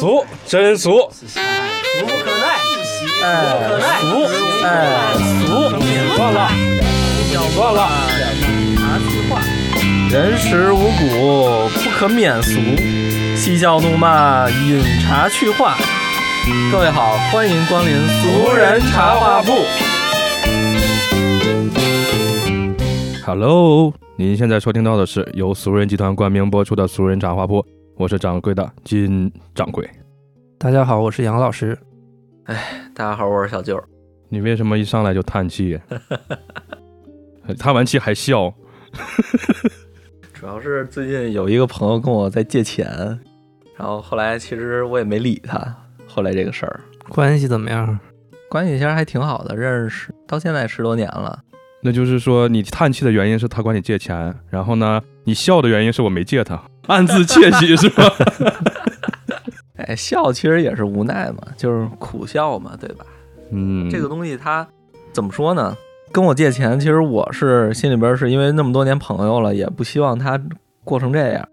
俗，真俗，俗不可耐，哎，不可耐，俗，哎，俗，算了，算了。茶词话，人食五谷，不可免俗。嬉笑怒骂，饮茶去话。各位好，欢迎光临俗人茶话铺。Hello，您现在收听到的是由俗人集团冠名播出的《俗人茶话铺》，我是掌柜的金掌柜。大家好，我是杨老师。哎大家好，我是小舅。你为什么一上来就叹气？叹完气还笑？主要是最近有一个朋友跟我在借钱，然后后来其实我也没理他。后来这个事儿关系怎么样？关系其实还挺好的，认识到现在十多年了。那就是说，你叹气的原因是他管你借钱，然后呢，你笑的原因是我没借他，暗自窃喜是吧？哎，笑其实也是无奈嘛，就是苦笑嘛，对吧？嗯，这个东西它怎么说呢？跟我借钱，其实我是心里边是因为那么多年朋友了，也不希望他过成这样，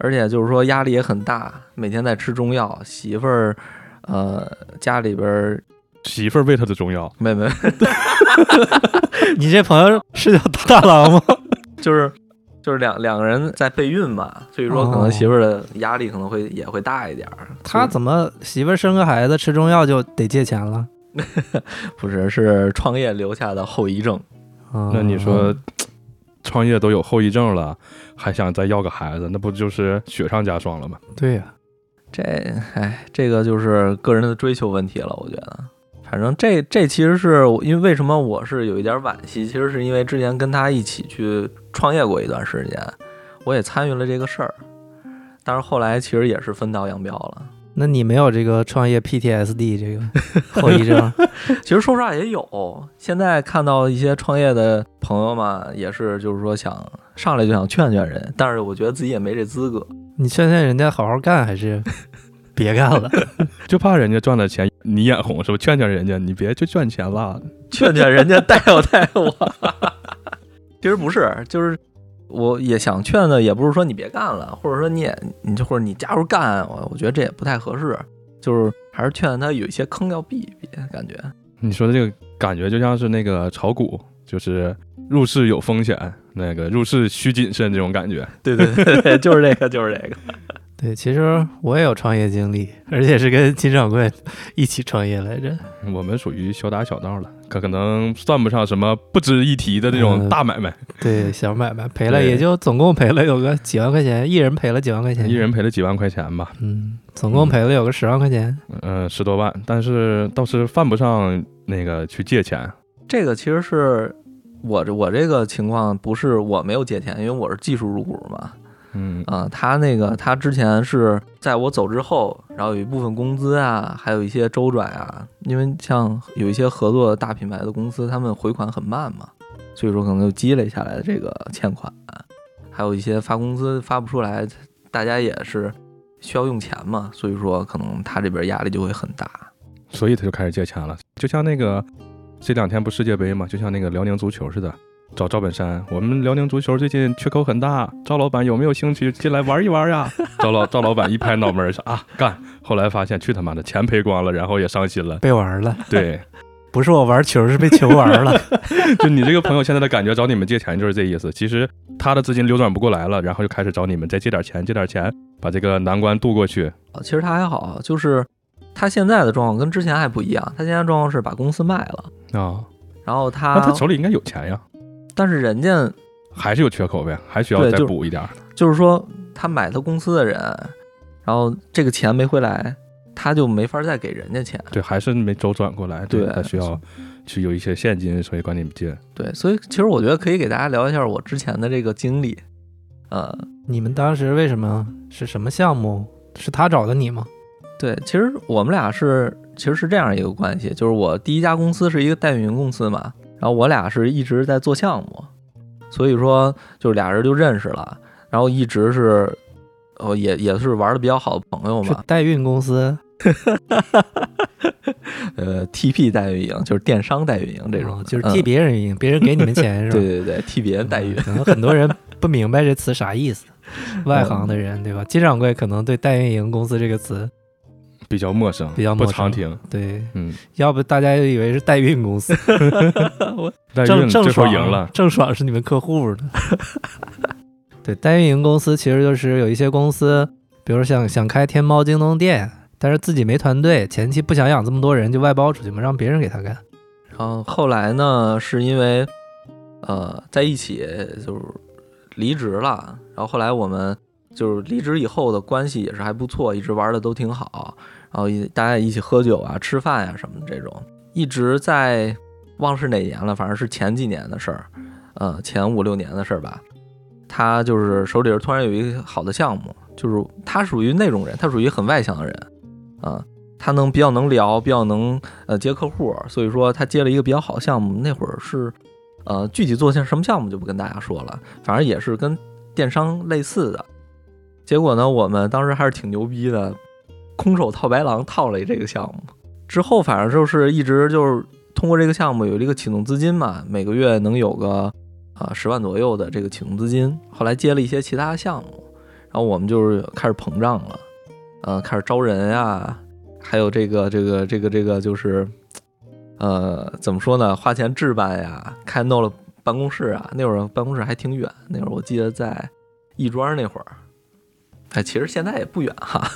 而且就是说压力也很大，每天在吃中药，媳妇儿，呃，家里边儿媳妇儿喂他的中药，没没，你这朋友是叫大郎吗？就是就是两两个人在备孕嘛，所以说可能哦媳妇儿的压力可能会也会大一点儿。他怎么媳妇儿生个孩子吃中药就得借钱了？不是是创业留下的后遗症？啊那你说，创业都有后遗症了，还想再要个孩子，那不就是雪上加霜了吗？对呀、这哎，这个就是个人的追求问题了，我觉得。反正这这其实是因为为什么我是有一点惋惜，其实是因为之前跟他一起去创业过一段时间，我也参与了这个事儿，但是后来其实也是分道扬镳了。那你没有这个创业 PTSD 这个后遗症？其实说实话也有，现在看到一些创业的朋友嘛，也是就是说想上来就想劝劝人，但是我觉得自己也没这资格。你劝劝人家好好干，还是别干了？就怕人家赚的钱你眼红是不？劝劝人家，你别去赚钱了。劝劝人家带我带我。其实不是，就是我也想劝的，也不是说你别干了，或者说你也你就或者你加入干，我我觉得这也不太合适，就是还是劝他有一些坑要避一避，感觉。你说的这个感觉就像是那个炒股，就是入市有风险，那个入市需谨慎这种感觉。对对对对，就是这个，就是这个。对，其实我也有创业经历，而且是跟金掌柜一起创业来着。我们属于小打小闹了，可可能算不上什么不值一提的这种嗯大买卖，对，小买卖赔了也就总共赔了有个几万块钱，一人赔了几万块钱，一人赔了几万块钱吧，嗯，总共赔了有个十万块钱。嗯、十多万，但是倒是犯不上那个去借钱。这个其实是我这我这个情况不是我没有借钱，因为我是技术入股嘛。嗯啊、他那个他之前是在我走之后，然后有一部分工资啊，还有一些周转啊，因为像有一些合作的大品牌的公司，他们回款很慢嘛，所以说可能就积累下来的这个欠款，还有一些发工资发不出来，大家也是需要用钱嘛，所以说可能他这边压力就会很大。所以他就开始借钱了，就像那个这两天不世界杯嘛，就像那个辽宁足球似的，找赵本山，我们辽宁足球最近缺口很大，赵老板有没有兴趣进来玩一玩呀？赵老赵老板一拍脑门儿说啊干，后来发现去他妈的钱赔光了，然后也伤心了。被玩了，对，不是我玩球，是被球玩了。就你这个朋友现在的感觉，找你们借钱就是这意思。其实他的资金流转不过来了，然后就开始找你们再借点钱，借点钱，把这个难关渡过去。呃其实他还好，就是他现在的状况跟之前还不一样，他现在状况是把公司卖了，啊，然后他，那他手里应该有钱呀，但是人家还是有缺口呗，还需要再补一点儿。就是说他买他公司的人，然后这个钱没回来，他就没法再给人家钱。对，还是没周转过来，对他需要去有一些现金，所以管你们借。对，所以其实我觉得可以给大家聊一下我之前的这个经历。呃，你们当时为什么是什么项目？是他找的你吗？对，其实我们俩是其实是这样一个关系，就是我第一家公司是一个代运营公司嘛，然后我俩是一直在做项目，所以说就是俩人就认识了，然后一直是。哦，也也是玩的比较好的朋友嘛，代运公司 呃，TP 代运营就是电商代运营这种，哦就是嗯替别人运营，别人给你们钱是吧？对对对，替别人代运嗯。可能很多人不明白这词啥意思。外行的人，对吧？金掌柜可能对代运营公司这个词比较陌生，比较陌生不常听。对，嗯，要不大家就以为是代运公司，代郑孕最后郑爽赢了，郑爽是你们客户的。对，代运营公司其实就是有一些公司，比如想想开天猫、京东店，但是自己没团队，前期不想养这么多人，就外包出去嘛，让别人给他干。然后后来呢，是因为呃在一起就是离职了，然后后来我们就是离职以后的关系也是还不错，一直玩的都挺好，然后一大家一起喝酒啊、吃饭呀、什么的这种，一直在忘是哪年了，反正是前几年的事儿，呃前五六年的事儿吧。他就是手里头突然有一个好的项目，就是他属于那种人，他属于很外向的人，啊、他能比较能聊，比较能呃接客户，所以说他接了一个比较好的项目。那会儿是呃具体做些什么项目就不跟大家说了，反正也是跟电商类似的。结果呢，我们当时还是挺牛逼的，空手套白狼套了这个项目。之后反正就是一直就是通过这个项目有这个启动资金嘛，每个月能有个啊十万左右的这个启动资金。后来接了一些其他项目，然后我们就是开始膨胀了，呃，开始招人呀、还有这个这个这个这个就是，呃，怎么说呢？花钱置办呀，开弄了办公室啊。那会儿办公室还挺远，那会儿我记得在亦庄那会儿，哎，其实现在也不远哈。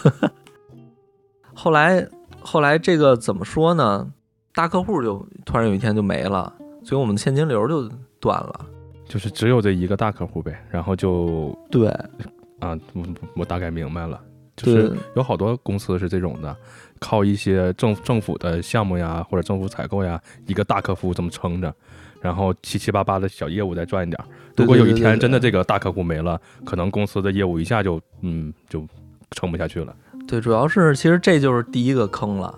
后来后来这个怎么说呢？大客户就突然有一天就没了，所以我们的现金流就断了。就是只有这一个大客户呗，然后就对，啊，我我大概明白了，就是有好多公司是这种的，靠一些政政府的项目呀，或者政府采购呀，一个大客户这么撑着，然后七七八八的小业务再赚一点儿。如果有一天真的这个大客户没了，可能公司的业务一下就嗯就撑不下去了。对，主要是其实这就是第一个坑了，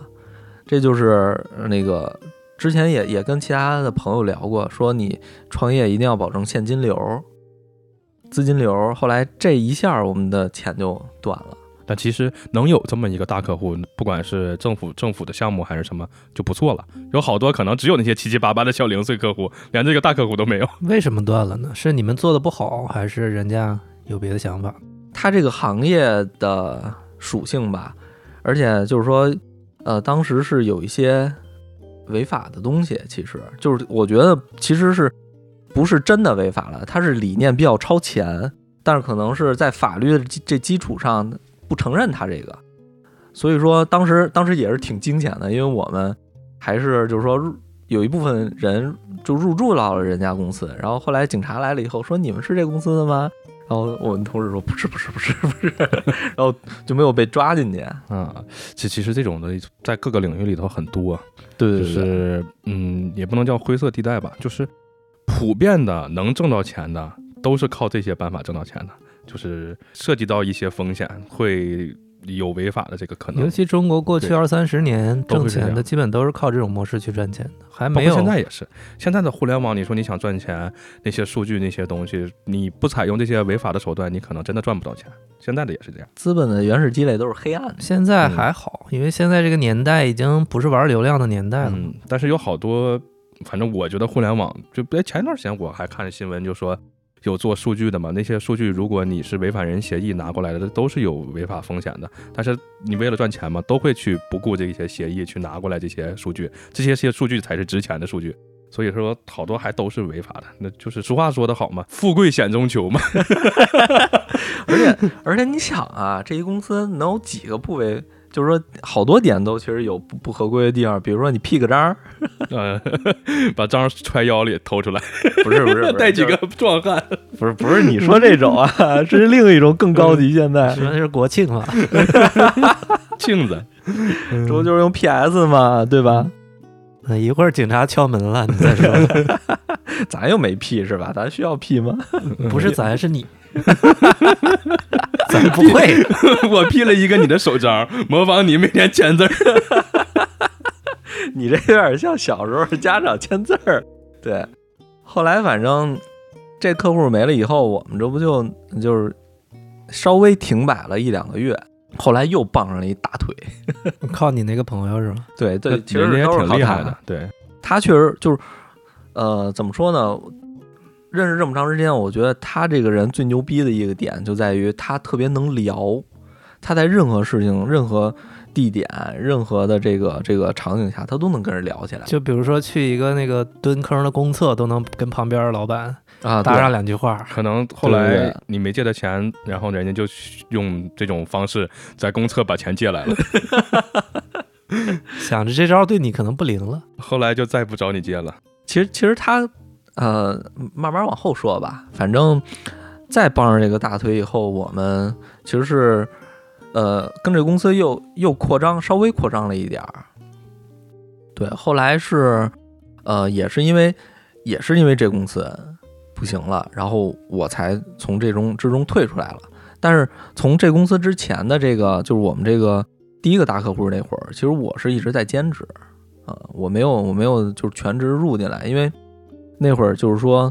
这就是呃那个之前也也跟其他的朋友聊过，说你创业一定要保证现金流、资金流。后来这一下我们的钱就断了。但其实能有这么一个大客户，不管是政府政府的项目还是什么，就不错了。有好多可能只有那些七七八八的小零碎客户，连这个大客户都没有。为什么断了呢？是你们做的不好，还是人家有别的想法？它这个行业的属性吧，而且就是说，呃，当时是有一些违法的东西，其实就是我觉得其实是不是真的违法了，它是理念比较超前，但是可能是在法律的这基础上不承认他这个，所以说当时当时也是挺惊险的，因为我们还是就是说有一部分人就入驻到了人家公司，然后后来警察来了以后说你们是这公司的吗？然后我们同事说不是不是不是不是，然后就没有被抓进去。啊，其其实这种的在各个领域里头很多，对。就是嗯，也不能叫灰色地带吧，就是普遍的能挣到钱的，都是靠这些办法挣到钱的，就是涉及到一些风险，会有违法的这个可能尤。其中国过去二三十年挣钱的，基本都是靠这种模式去赚钱的，还没有现在也是，现在的互联网，你说你想赚钱，那些数据那些东西，你不采用这些违法的手段，你可能真的赚不到钱。现在的也是这样。资本的原始积累都是黑暗的。现在嗯还好，因为现在这个年代已经不是玩流量的年代了。嗯，但是有好多，反正我觉得互联网就别前一段时间我还看新闻，就说有做数据的嘛，那些数据如果你是违反人协议拿过来的，都是有违法风险的。但是你为了赚钱嘛，都会去不顾这些协议去拿过来这些数据，这些些数据才是值钱的数据。所以说，好多还都是违法的，那就是俗话说得好嘛，“富贵险中求”嘛。而且而且你想啊，这一公司能有几个不违？就是说好多点都其实有不不合规的地方，比如说你 P 个章，呃，把章揣腰里偷出来，不是不是不 是带几个就是壮汉。不是不是你说这种啊，这是另一种更高级。现在说的是国庆了，庆子，这不就是用 PS 嘛，对吧？那一会儿警察敲门了，你再说，咱又没 P 是吧？咱需要 P 吗？不是咱是你，咱不会。我 P 了一个你的手章，模仿你每天签字儿。你这有点像小时候家长签字儿。对，后来反正这客户没了以后，我们这不就就是稍微停摆了一两个月，后来又傍上了一大腿。靠你那个朋友是吗？对对，其实也挺厉害的，对，他确实就是，呃，怎么说呢？认识这么长时间，我觉得他这个人最牛逼的一个点就在于他特别能聊，他在任何事情、任何地点、任何的这个这个场景下，他都能跟人聊起来就比如说去一个那个蹲坑的公厕，都能跟旁边的老板啊。搭上两句话。可能后来你没借他钱，然后人家就用这种方式在公厕把钱借来了，想着这招对你可能不灵了。后来就再不找你借了。其实其实他呃，慢慢往后说吧，反正再帮上这个大腿以后，我们其实是呃跟这公司又又扩张，稍微扩张了一点儿。对，后来是呃也是因为也是因为这公司不行了，然后我才从这中之中退出来了。但是从这公司之前的这个就是我们这个第一个大客户那会儿，其实我是一直在兼职。啊，我没有，我没有，就是全职入进来，因为那会儿就是说，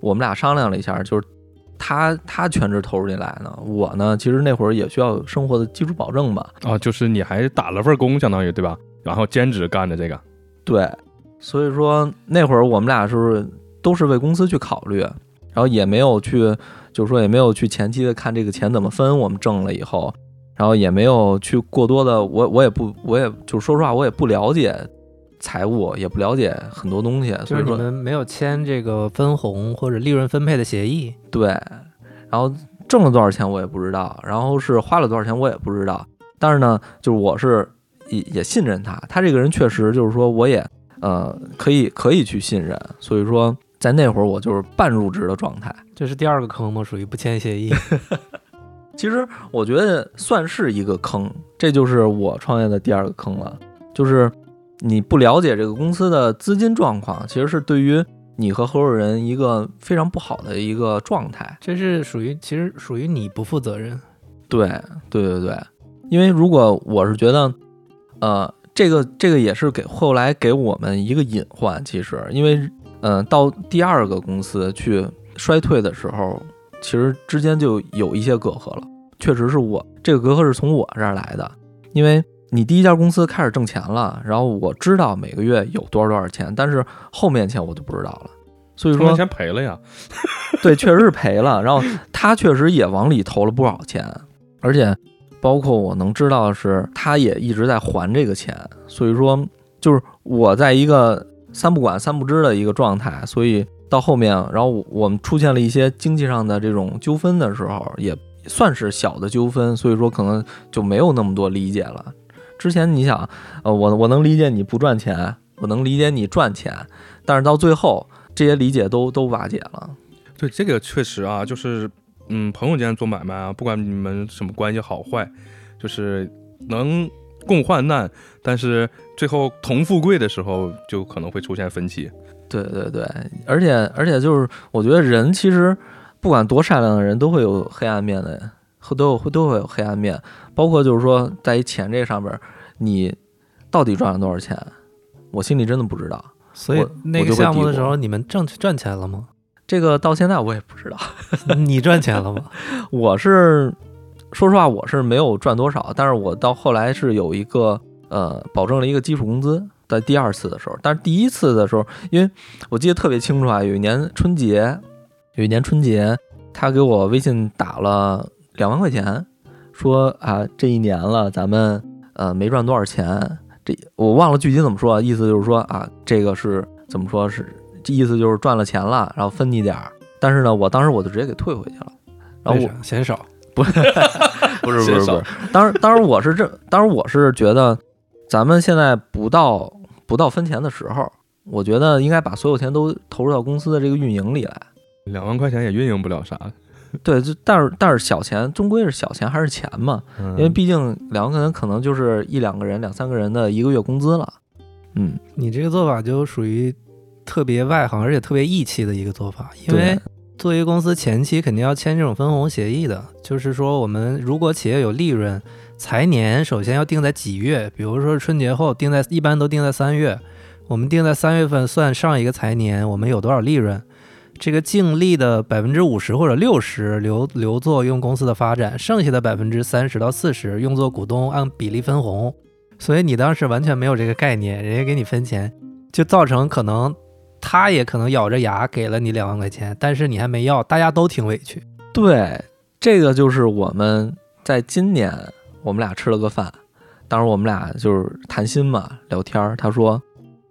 我们俩商量了一下，就是他他全职投入进来呢，我呢，其实那会儿也需要生活的基础保证吧，啊，就是你还打了份工，相当于对吧？然后兼职干的这个，对，所以说那会儿我们俩是都是为公司去考虑，然后也没有去，就是说也没有去前期的看这个钱怎么分，我们挣了以后，然后也没有去过多的，我我也不，我也就是说实话，我也不了解财务，也不了解很多东西，所以说们没有签这个分红或者利润分配的协议，对，然后挣了多少钱我也不知道，然后是花了多少钱我也不知道。但是呢，就是我是也也信任他，他这个人确实就是说我也呃可以可以去信任，所以说在那会儿我就是半入职的状态。这是第二个坑吗？属于不签协议。其实我觉得算是一个坑，这就是我创业的第二个坑了，就是你不了解这个公司的资金状况，其实是对于你和合伙人一个非常不好的一个状态。这是属于其实属于你不负责任。对对对对，因为如果我是觉得，呃，这个这个也是给后来给我们一个隐患，其实因为，嗯、到第二个公司去衰退的时候，其实之间就有一些隔阂了。确实是我这个隔阂是从我这儿来的，因为你第一家公司开始挣钱了，然后我知道每个月有多少多少钱，但是后面钱我就不知道了。所以说，赔了呀。对，确实是赔了。然后他确实也往里投了不少钱，而且包括我能知道的是，他也一直在还这个钱。所以说，就是我在一个三不管三不知的一个状态，所以到后面，然后我们出现了一些经济上的这种纠纷的时候，也算是小的纠纷，所以说可能就没有那么多理解了。之前你想，呃，我我能理解你不赚钱，我能理解你赚钱，但是到最后这些理解都都瓦解了。对，这个确实啊，就是嗯，朋友间做买卖啊，不管你们什么关系好坏，就是能共患难，但是最后同富贵的时候，就可能会出现分歧。对对对，而且而且就是，我觉得人其实不管多善良的人，都会有黑暗面的，会都有会都会有黑暗面，包括就是说，在于钱这上边，你到底赚了多少钱，我心里真的不知道。所以那个项目的时候，你们挣赚钱了吗？这个到现在我也不知道，你赚钱了吗？我是说实话，我是没有赚多少，但是我到后来是有一个呃，保证了一个基础工资。在第二次的时候，但是第一次的时候，因为我记得特别清楚啊，有一年春节，有一年春节，他给我微信打了两万块钱，说啊，这一年了，咱们呃没赚多少钱，这我忘了具体怎么说，意思就是说啊，这个是怎么说是，这意思就是赚了钱了，然后分你点儿，但是呢，我当时我就直接给退回去了，然后我嫌少？不是不是不是不是，当时当时我是这，当时我是觉得，咱们现在不到不到分钱的时候，我觉得应该把所有钱都投入到公司的这个运营里来。两万块钱也运营不了啥，对，就但是但是小钱终归是小钱，还是钱嘛，因因为毕竟两个人可能就是一两个人、两三个人的一个月工资了。嗯，你这个做法就属于特别外行，而且特别义气的一个做法，因为作为公司前期肯定要签这种分红协议的，就是说我们如果企业有利润，财年首先要定在几月，比如说春节后定在，一般都定在三月，我们定在三月份算上一个财年，我们有多少利润，这个净利的百分之五十或者六十留留作用公司的发展，剩下的百分之三十到四十用作股东按比例分红。所以你当时完全没有这个概念，人家给你分钱，就造成可能他也可能咬着牙给了你两万块钱，但是你还没要，大家都挺委屈。对，这个就是我们在今年我们俩吃了个饭，当时我们俩就是谈心嘛，聊天儿。他说，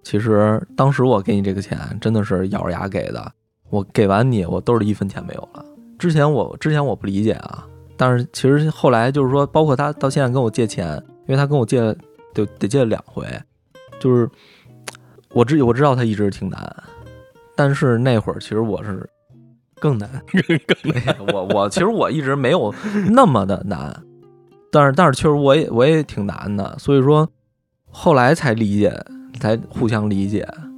其实当时我给你这个钱真的是咬着牙给的，我给完你，我兜里一分钱没有了。之前我之前我不理解啊，但是其实后来就是说，包括他到现在跟我借钱，因为他跟我借就得借两回，就是我知我知道他一直挺难，但是那会儿其实我是更难，更难我我其实我一直没有那么的难，但是但是确实我也我也挺难的，所以说后来才理解，才互相理解，嗯，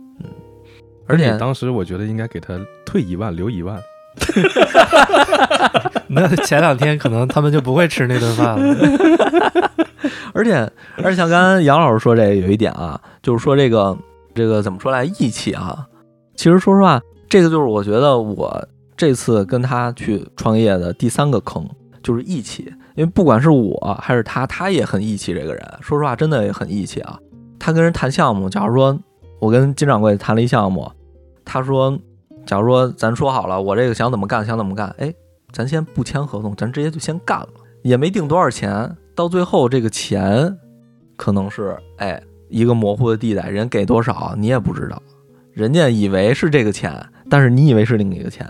而且当时我觉得应该给他退一万，留一万。那前两天可能他们就不会吃那顿饭了。而且而且像刚刚杨老师说这个有一点啊，就是说这个这个怎么说来义气啊？其实说实话，这个就是我觉得我这次跟他去创业的第三个坑，就是义气。因为不管是我还是他，他也很义气。这个人说实话，真的也很义气啊。他跟人谈项目，假如说我跟金掌柜谈了一项目，他说。假如说咱说好了，我这个想怎么干，想怎么干，哎，咱先不签合同，咱直接就先干了，也没定多少钱，到最后这个钱可能是哎一个模糊的地带，人给多少你也不知道，人家以为是这个钱，但是你以为是另一个钱，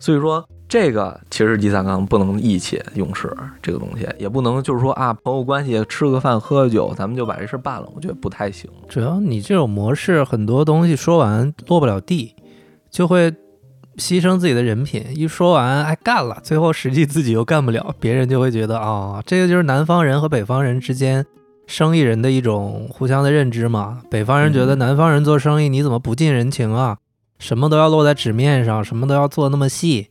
所以说这个其实第三缸不能意气用事，这个东西也不能就是说啊朋友关系吃个饭喝个酒，咱们就把这事办了，我觉得不太行。主要你这种模式，很多东西说完落不了地。就会牺牲自己的人品，一说完哎干了，最后实际自己又干不了，别人就会觉得啊，这个就是南方人和北方人之间生意人的一种互相的认知嘛。北方人觉得南方人做生意你怎么不近人情啊？什么都要落在纸面上，什么都要做那么细。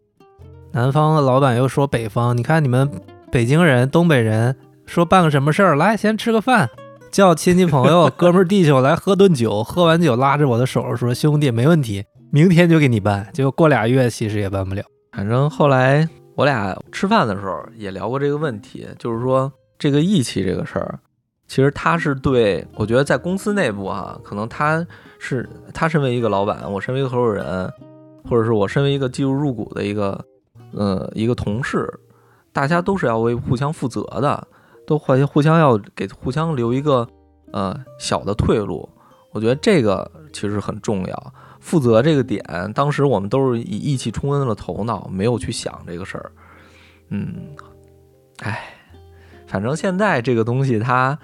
南方的老板又说北方，你看你们北京人、东北人说办个什么事儿，来先吃个饭，叫亲戚朋友、哥们弟兄来喝顿酒，喝完酒拉着我的手说兄弟没问题。明天就给你办，结果过俩月其实也办不了。反正后来我俩吃饭的时候也聊过这个问题，就是说这个义气这个事儿，其实他是对我觉得在公司内部啊，可能他是他身为一个老板，我身为一个合伙人，或者是我身为一个技术入股的一个呃一个同事，大家都是要为互相负责的，都互互相要给互相留一个呃小的退路。我觉得这个其实很重要。负责这个点，当时我们都是以意气冲昏了头脑，没有去想这个事儿。嗯，哎，反正现在这个东西，它，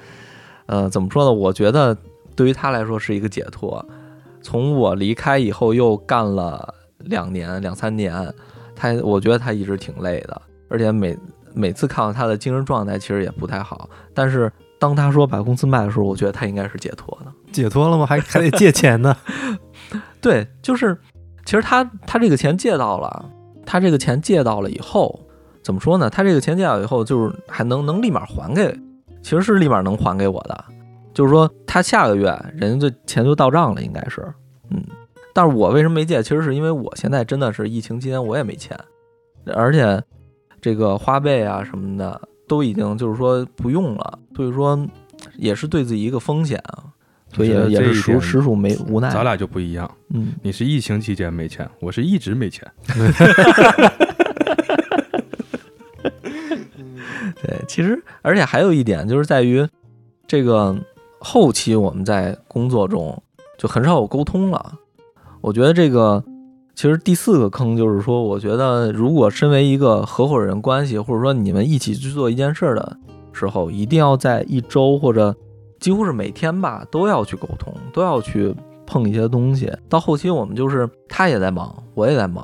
呃，怎么说呢？我觉得对于他来说是一个解脱。从我离开以后，又干了两年、两三年，他，我觉得他一直挺累的，而且每每次看到他的精神状态，其实也不太好。但是当他说把公司卖的时候，我觉得他应该是解脱的。解脱了吗？还还得借钱呢。对，就是，其实他他这个钱借到了，他这个钱借到了以后，怎么说呢？他这个钱借到以后，就是还能能立马还给，其实是立马能还给我的。就是说，他下个月人家这钱就到账了，应该是，嗯。但是我为什么没借？其实是因为我现在真的是疫情期间我也没钱，而且这个花呗啊什么的都已经就是说不用了，所以说也是对自己一个风险啊。所以也是属实属没无奈，咱俩就不一样。嗯，你是疫情期间没钱，我是一直没钱。对，其实而且还有一点就是在于，这个后期我们在工作中就很少有沟通了。我觉得这个其实第四个坑就是说，我觉得如果身为一个合伙人关系，或者说你们一起去做一件事的时候，一定要在一周或者。几乎是每天吧，都要去沟通，都要去碰一些东西。到后期，我们就是他也在忙，我也在忙，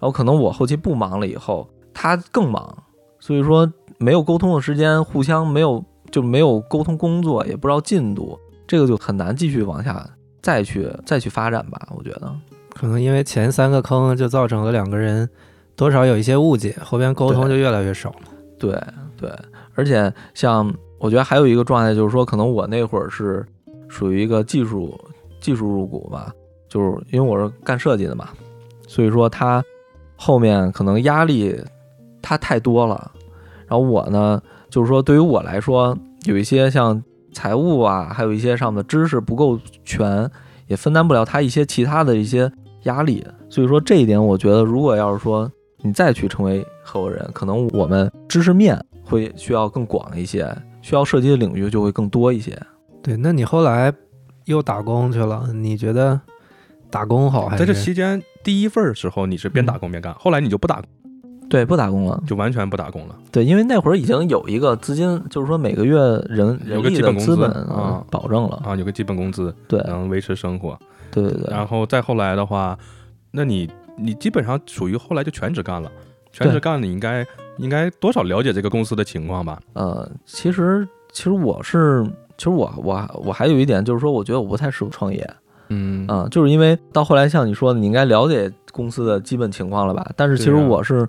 然后可能我后期不忙了以后，他更忙，所以说没有沟通的时间，互相没有就没有沟通工作，也不知道进度，这个就很难继续往下再去再去发展吧。我觉得可能因为前三个坑就造成了两个人多少有一些误解，后边沟通就越来越少了。对对，而且像。我觉得还有一个状态，就是说，可能我那会儿是属于一个技术技术入股吧，就是因为我是干设计的嘛，所以说他后面可能压力他太多了。然后我呢，就是说对于我来说，有一些像财务啊，还有一些上的知识不够全，也分担不了他一些其他的一些压力。所以说这一点，我觉得如果要是说你再去成为合伙人，可能我们知识面会需要更广一些，需要涉及的领域就会更多一些。对，那你后来又打工去了，你觉得打工好还是？在这期间，第一份儿时候你是边打工边干，后来你就不打工，对，不打工了。就完全不打工了。对，因为那会儿已经有一个资金，就是说每个月人人有个力基本工资本啊保证了。啊，有个基本工资对能维持生活。对对对，然后再后来的话，那你你基本上属于后来就全职干了，全职对干，你应该应该多少了解这个公司的情况吧？呃，其实其实我是，其实我我我还有一点就是说，我觉得我不太适合创业。嗯嗯，就是因为到后来像你说的，你应该了解公司的基本情况了吧？但是其实我是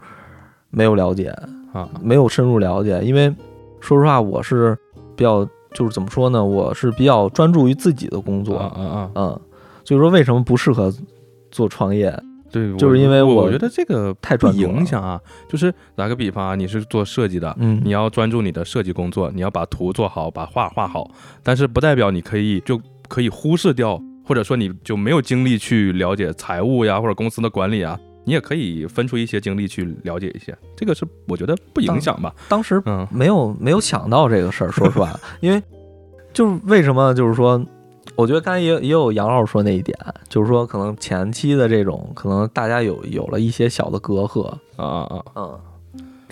没有了解，啊没有深入了解，因为说实话，我是比较就是怎么说呢？我是比较专注于自己的工作，啊啊啊！嗯，所以说为什么不适合做创业？对，就是因为我觉得这个太专注了影响啊。就是打个比方啊，你是做设计的，嗯，你要专注你的设计工作，你要把图做好，把画画好，但是不代表你可以就可以忽视掉，或者说你就没有精力去了解财务呀或者公司的管理啊，你也可以分出一些精力去了解一些，这个是我觉得不影响吧。当时嗯没有没有想到这个事儿，说实话，因为就是为什么就是说，我觉得刚才也也有杨老师说那一点，就是说可能前期的这种可能大家有有了一些小的隔阂，啊啊啊，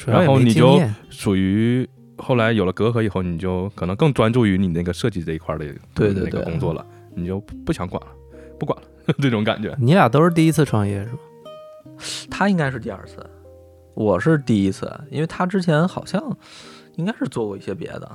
然后你就属于后来有了隔阂以后，你就可能更专注于你那个设计这一块的那个对对对工作了，你就不不想管了，不管了 这种感觉。你俩都是第一次创业是吧？他应该是第二次，我是第一次，因为他之前好像应该是做过一些别的，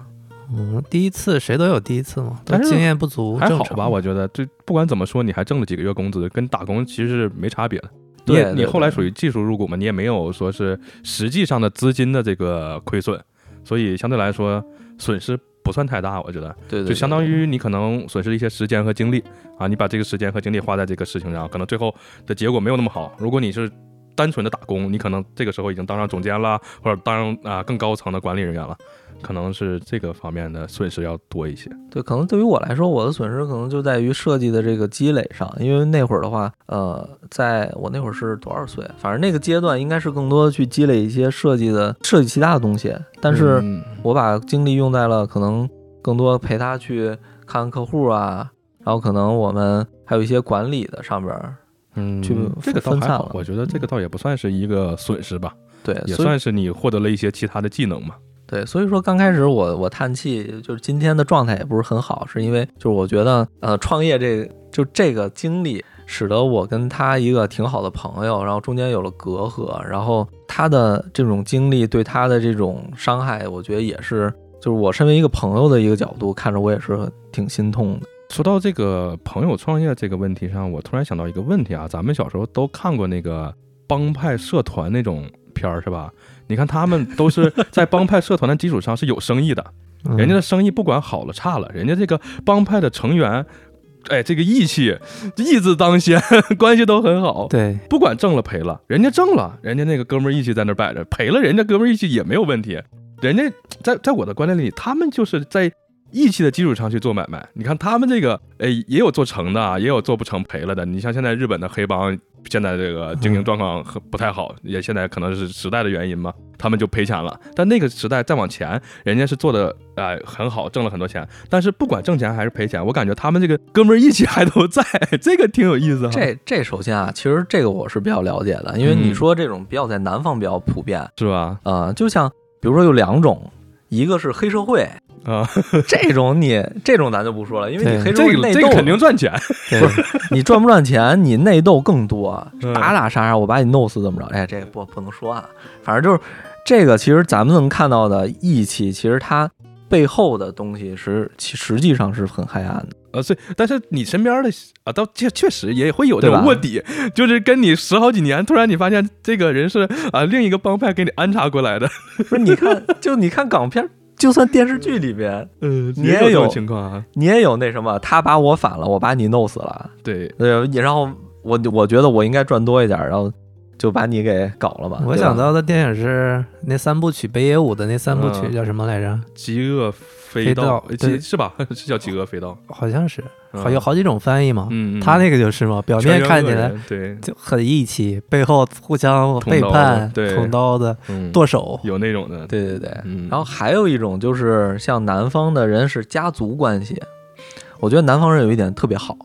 嗯，第一次谁都有第一次嘛，但是经验不足，还好吧，我觉得这不管怎么说，你还挣了几个月工资，跟打工其实是没差别的。你你后来属于技术入股嘛，你也没有说是实际上的资金的这个亏损，所以相对来说损失不算太大，我觉得对对，就相当于于你可能损失了一些时间和精力啊，你把这个时间和精力花在这个事情上，可能最后的结果没有那么好。如果你是单纯的打工，你可能这个时候已经当上总监了，或者当上啊更高层的管理人员了，可能是这个方面的损失要多一些。对，可能对于我来说，我的损失可能就在于设计的这个积累上，因为那会儿的话，呃，在我那会儿是多少岁？反正那个阶段应该是更多的去积累一些设计的设计其他的东西，但是嗯我把精力用在了可能更多陪他去看客户啊，然后可能我们还有一些管理的上边儿，嗯去这个倒还好分散了，我觉得这个倒也不算是一个损失吧，对，也算是你获得了一些其他的技能嘛。对，所以说刚开始我我叹气，就是今天的状态也不是很好，是因为就是我觉得呃创业这就这个经历，使得我跟他一个挺好的朋友，然后中间有了隔阂，然后他的这种经历对他的这种伤害，我觉得也是就是我身为一个朋友的一个角度看着我也是挺心痛的。说到这个朋友创业这个问题上，我突然想到一个问题啊，咱们小时候都看过那个帮派社团那种片儿是吧？你看他们都是 在帮派社团的基础上是有生意的，嗯人家的生意不管好了差了，人家这个帮派的成员，哎，这个义气义字当先，关系都很好。对不管挣了赔了，人家挣了，人家那个哥们儿义气在那儿摆着；赔了，人家哥们儿义气也没有问题。人家在在我的观念里，他们就是在义气的基础上去做买卖。你看他们这个，哎，也有做成的啊，也有做不成赔了的。你像现在日本的黑帮，现在这个经营状况很不太好，也现在可能是时代的原因嘛，他们就赔钱了。但那个时代再往前，人家是做的哎、很好，挣了很多钱。但是不管挣钱还是赔钱，我感觉他们这个哥们儿义气还都在，这个挺有意思哈。这 这首先啊，其实这个我是比较了解的，因为你嗯说这种比较在南方比较普遍，是吧？呃，就像比如说有两种，一个是黑社会，啊，这种你这种咱就不说了，因为你黑社会内斗，这个肯定赚钱。对你赚不赚钱，你内斗更多，嗯打打杀杀，我把你弄死怎么着？哎，这个不不能说啊，反正就是这个，其实咱们能看到的义气，其实它背后的东西是其实际上是很黑暗的。呃，是，但是你身边的啊，倒确确实也会有这对吧种卧底，就是跟你十好几年，突然你发现这个人是啊另一个帮派给你安插过来的，不是，你看，就你看港片，就算电视剧里边，嗯，你也有情况啊，你也有那什么，他把我反了，我把你弄死了。对，对，然后我我觉得我应该赚多一点，然后就把你给搞了吧我想到的电影是那三部曲北野武的那三部曲嗯叫什么来着？极恶飞飞刀是吧？是叫企鹅飞刀。好像是，嗯好有好几种翻译嘛。嗯，嗯他那个就是嘛，表面看起来对，就很义气，背后互相背叛、对捅刀子、嗯，剁手。有那种的，对对对，嗯，然后还有一种就是像南方的人是家族关系，我觉得南方人有一点特别好，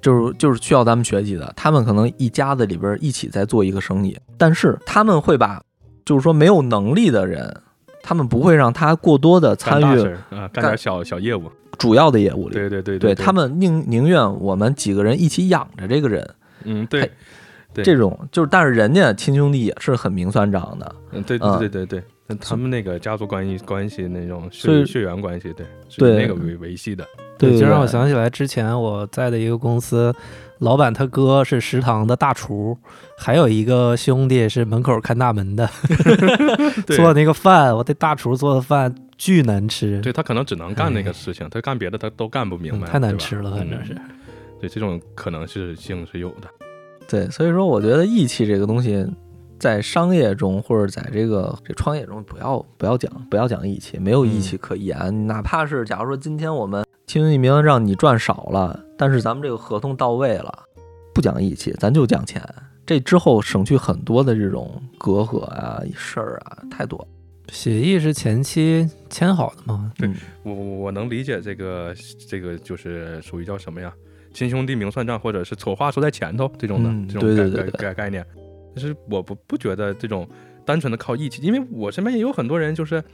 就是就是需要咱们学习的。他们可能一家子里边一起在做一个生意，但是他们会把就是说没有能力的人，他们不会让他过多的参与啊，干干点小小业务，主要的业务里。对对对对对他们宁宁愿我们几个人一起养着这个人，嗯，对，对。这种就是，但是人家亲兄弟也是很明算账的，嗯，对啊对对对对，那他们那个家族关系关系那种血血缘关系，对，是对那个维维系的，对。就让我想起来之前我在的一个公司，老板他哥是食堂的大厨，还有一个兄弟是门口看大门的，对 做那个饭，我这大厨做的饭巨难吃，对他可能只能干那个哎事情，他干别的他都干不明白，嗯太难吃了，反正嗯。是。对这种可能是性是有的，对，所以说我觉得义气这个东西，在商业中或者在这个这创业中，不要不要讲不要讲义气，没有义气可言。哪怕是假如说今天我们亲兄弟明让你赚少了，但是咱们这个合同到位了，不讲义气，咱就讲钱。这之后省去很多的这种隔阂啊、事儿啊，太多。协议是前期签好的吗？对，我我我能理解这个这个就是属于叫什么呀？亲兄弟明算账，或者是丑话说在前头这种的、嗯这种概概对对对对概概念。但是我不不觉得这种单纯的靠义气，因为我身边也有很多人就是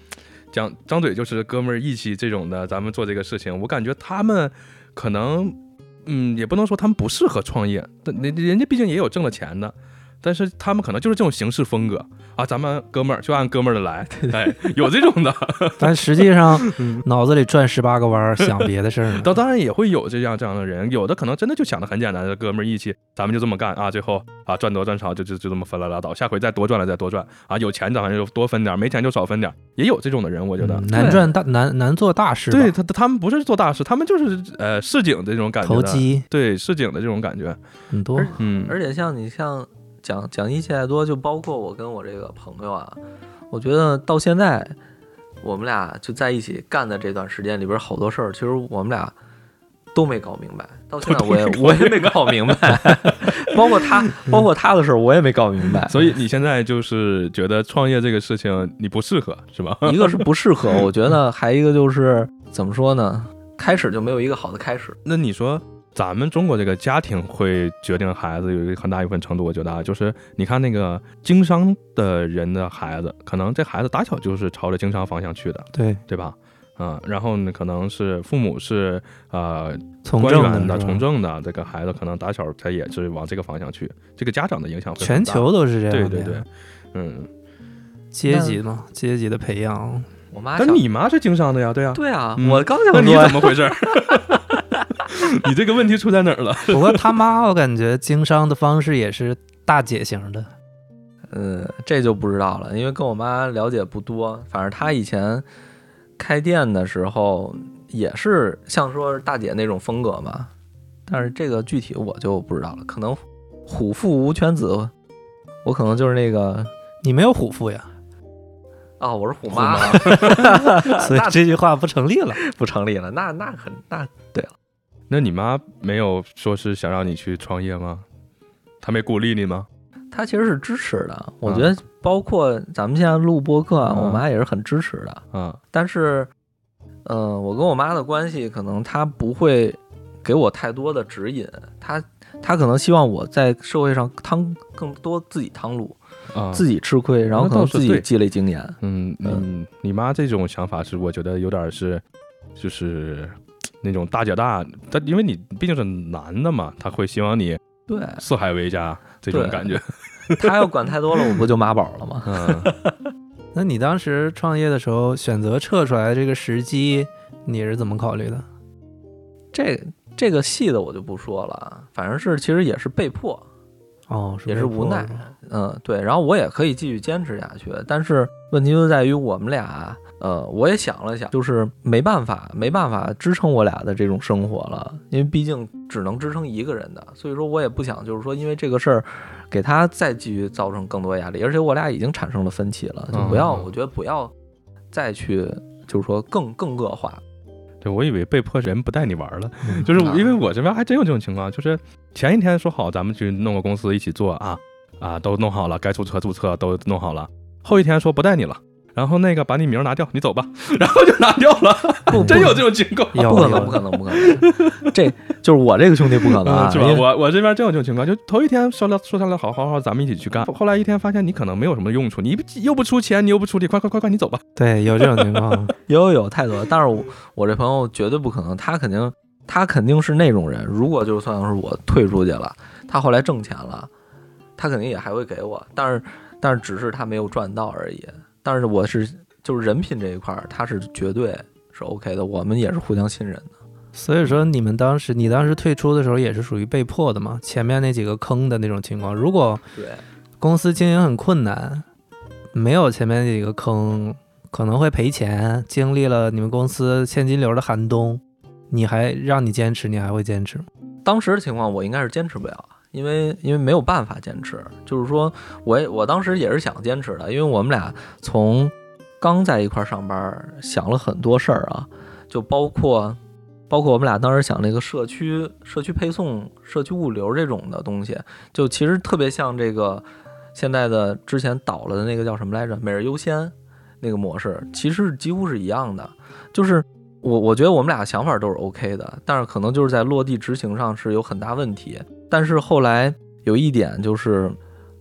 讲张嘴就是哥们儿义气这种的，咱们做这个事情，我感觉他们可能嗯也不能说他们不适合创业，但人人家毕竟也有挣了钱的。但是他们可能就是这种形式风格。啊，咱们哥们儿就按哥们儿的来，哎，有这种的，但实际上 嗯。脑子里转十八个弯儿，想别的事儿呢。当当然也会有这样这样的人，有的可能真的就想的很简单，哥们儿义气，咱们就这么干啊，最后啊赚多赚少就就就这么分了拉倒，下回再多赚了再多赚啊，有钱咱就多分点，没钱就少分点，也有这种的人，我觉得。嗯难赚大难难做大事，对他，他们不是做大事，他们就是呃市井的这种感觉，投机。对市井的这种感觉，很多。嗯，而且像你像讲讲一切太多，就包括我跟我这个朋友啊，我觉得到现在我们俩就在一起干的这段时间里边，好多事儿其实我们俩都没搞明白。到现在我也我也没搞明白，包括他 包括他的事儿我也没搞明白。所以你现在就是觉得创业这个事情你不适合是吧？一个是不适合，我觉得还一个就是怎么说呢？开始就没有一个好的开始。那你说，咱们中国这个家庭会决定孩子有一个很大一部分程度，我觉得啊，就是你看那个经商的人的孩子，可能这孩子打小就是朝着经商方向去的，对，对吧？嗯、然后呢，可能是父母是呃从官员的、政是吧从政的，这个孩子可能打小他也是往这个方向去，这个家长的影响会很大全球都是这样。对对对，嗯。阶级嘛，阶级的培养。我妈想但你妈是经商的呀，对呀、对啊，嗯我刚想说怎么回事儿？你这个问题出在哪儿了？不过他妈，我感觉经商的方式也是大姐型的。嗯，这就不知道了，因为跟我妈了解不多。反正她以前开店的时候也是像说大姐那种风格嘛，但是这个具体我就不知道了。可能虎父无犬子，我可能就是那个你没有虎父呀，哦、我是虎妈，所以这句话不成立了。不成立了。那那很那那你妈没有说是想让你去创业吗？她没鼓励你吗？她其实是支持的。我觉得包括咱们现在录播客啊，嗯我妈也是很支持的。啊，但是，呃，我跟我妈的关系可能她不会给我太多的指引，她她可能希望我在社会上趟更多自己趟路，啊，自己吃亏，然后那可能自己积累经验。嗯嗯，你妈这种想法是我觉得有点是，就是那种大姐大，但因为你毕竟是男的嘛，他会希望你对，四海为家这种感觉。他要管太多了，我不就妈宝了吗？嗯，那你当时创业的时候，选择撤出来这个时机，你是怎么考虑的？这这个细的我就不说了，反正是其实也是被迫，哦，也是无奈嗯，对。然后我也可以继续坚持下去，但是问题就在于我们俩呃，我也想了想，就是没办法，没办法支撑我俩的这种生活了，因为毕竟只能支撑一个人的，所以说我也不想就是说因为这个事儿给他再继续造成更多压力，而且我俩已经产生了分歧了，就不要，嗯我觉得不要再去就是说更更恶化，对，我以为被迫人不带你玩了，就是啊因为我这边还真有这种情况，就是前一天说好咱们去弄个公司一起做啊啊，都弄好了，该注册注册都弄好了，后一天说不带你了。然后那个把你名儿拿掉，你走吧，然后就拿掉了，真有这种情况，不可能，不可能，不可能，这就是我这个兄弟不可能啊，嗯是吧？我我这边真有这种情况，就头一天说了说下来好好好，咱们一起去干，后来一天发现你可能没有什么用处，你又不出钱，你又不出力，快快快快，你走吧。对，有这种情况。有有有太多了，但是我我这朋友绝对不可能，他肯定他肯定是那种人，如果就算是我退出去了，他后来挣钱了，他肯定也还会给我，但是但是只是他没有赚到而已。但是我是就是人品这一块儿，他是绝对是 OK 的，我们也是互相信任的。所以说，你们当时，你当时退出的时候也是属于被迫的嘛？前面那几个坑的那种情况，如果对，公司经营很困难，没有前面那几个坑，可能会赔钱，经历了你们公司现金流的寒冬，你还让你坚持，你还会坚持吗？当时的情况我应该是坚持不了，因为因为没有办法坚持。就是说我也我当时也是想坚持的，因为我们俩从刚在一块上班，想了很多事儿啊，就包括包括我们俩当时想那个社区社区配送、社区物流这种的东西，就其实特别像这个现在的之前倒了的那个叫什么来着，每日优先那个模式，其实几乎是一样的，就是。我我觉得我们俩想法都是 OK 的，但是可能就是在落地执行上是有很大问题。但是后来有一点就是，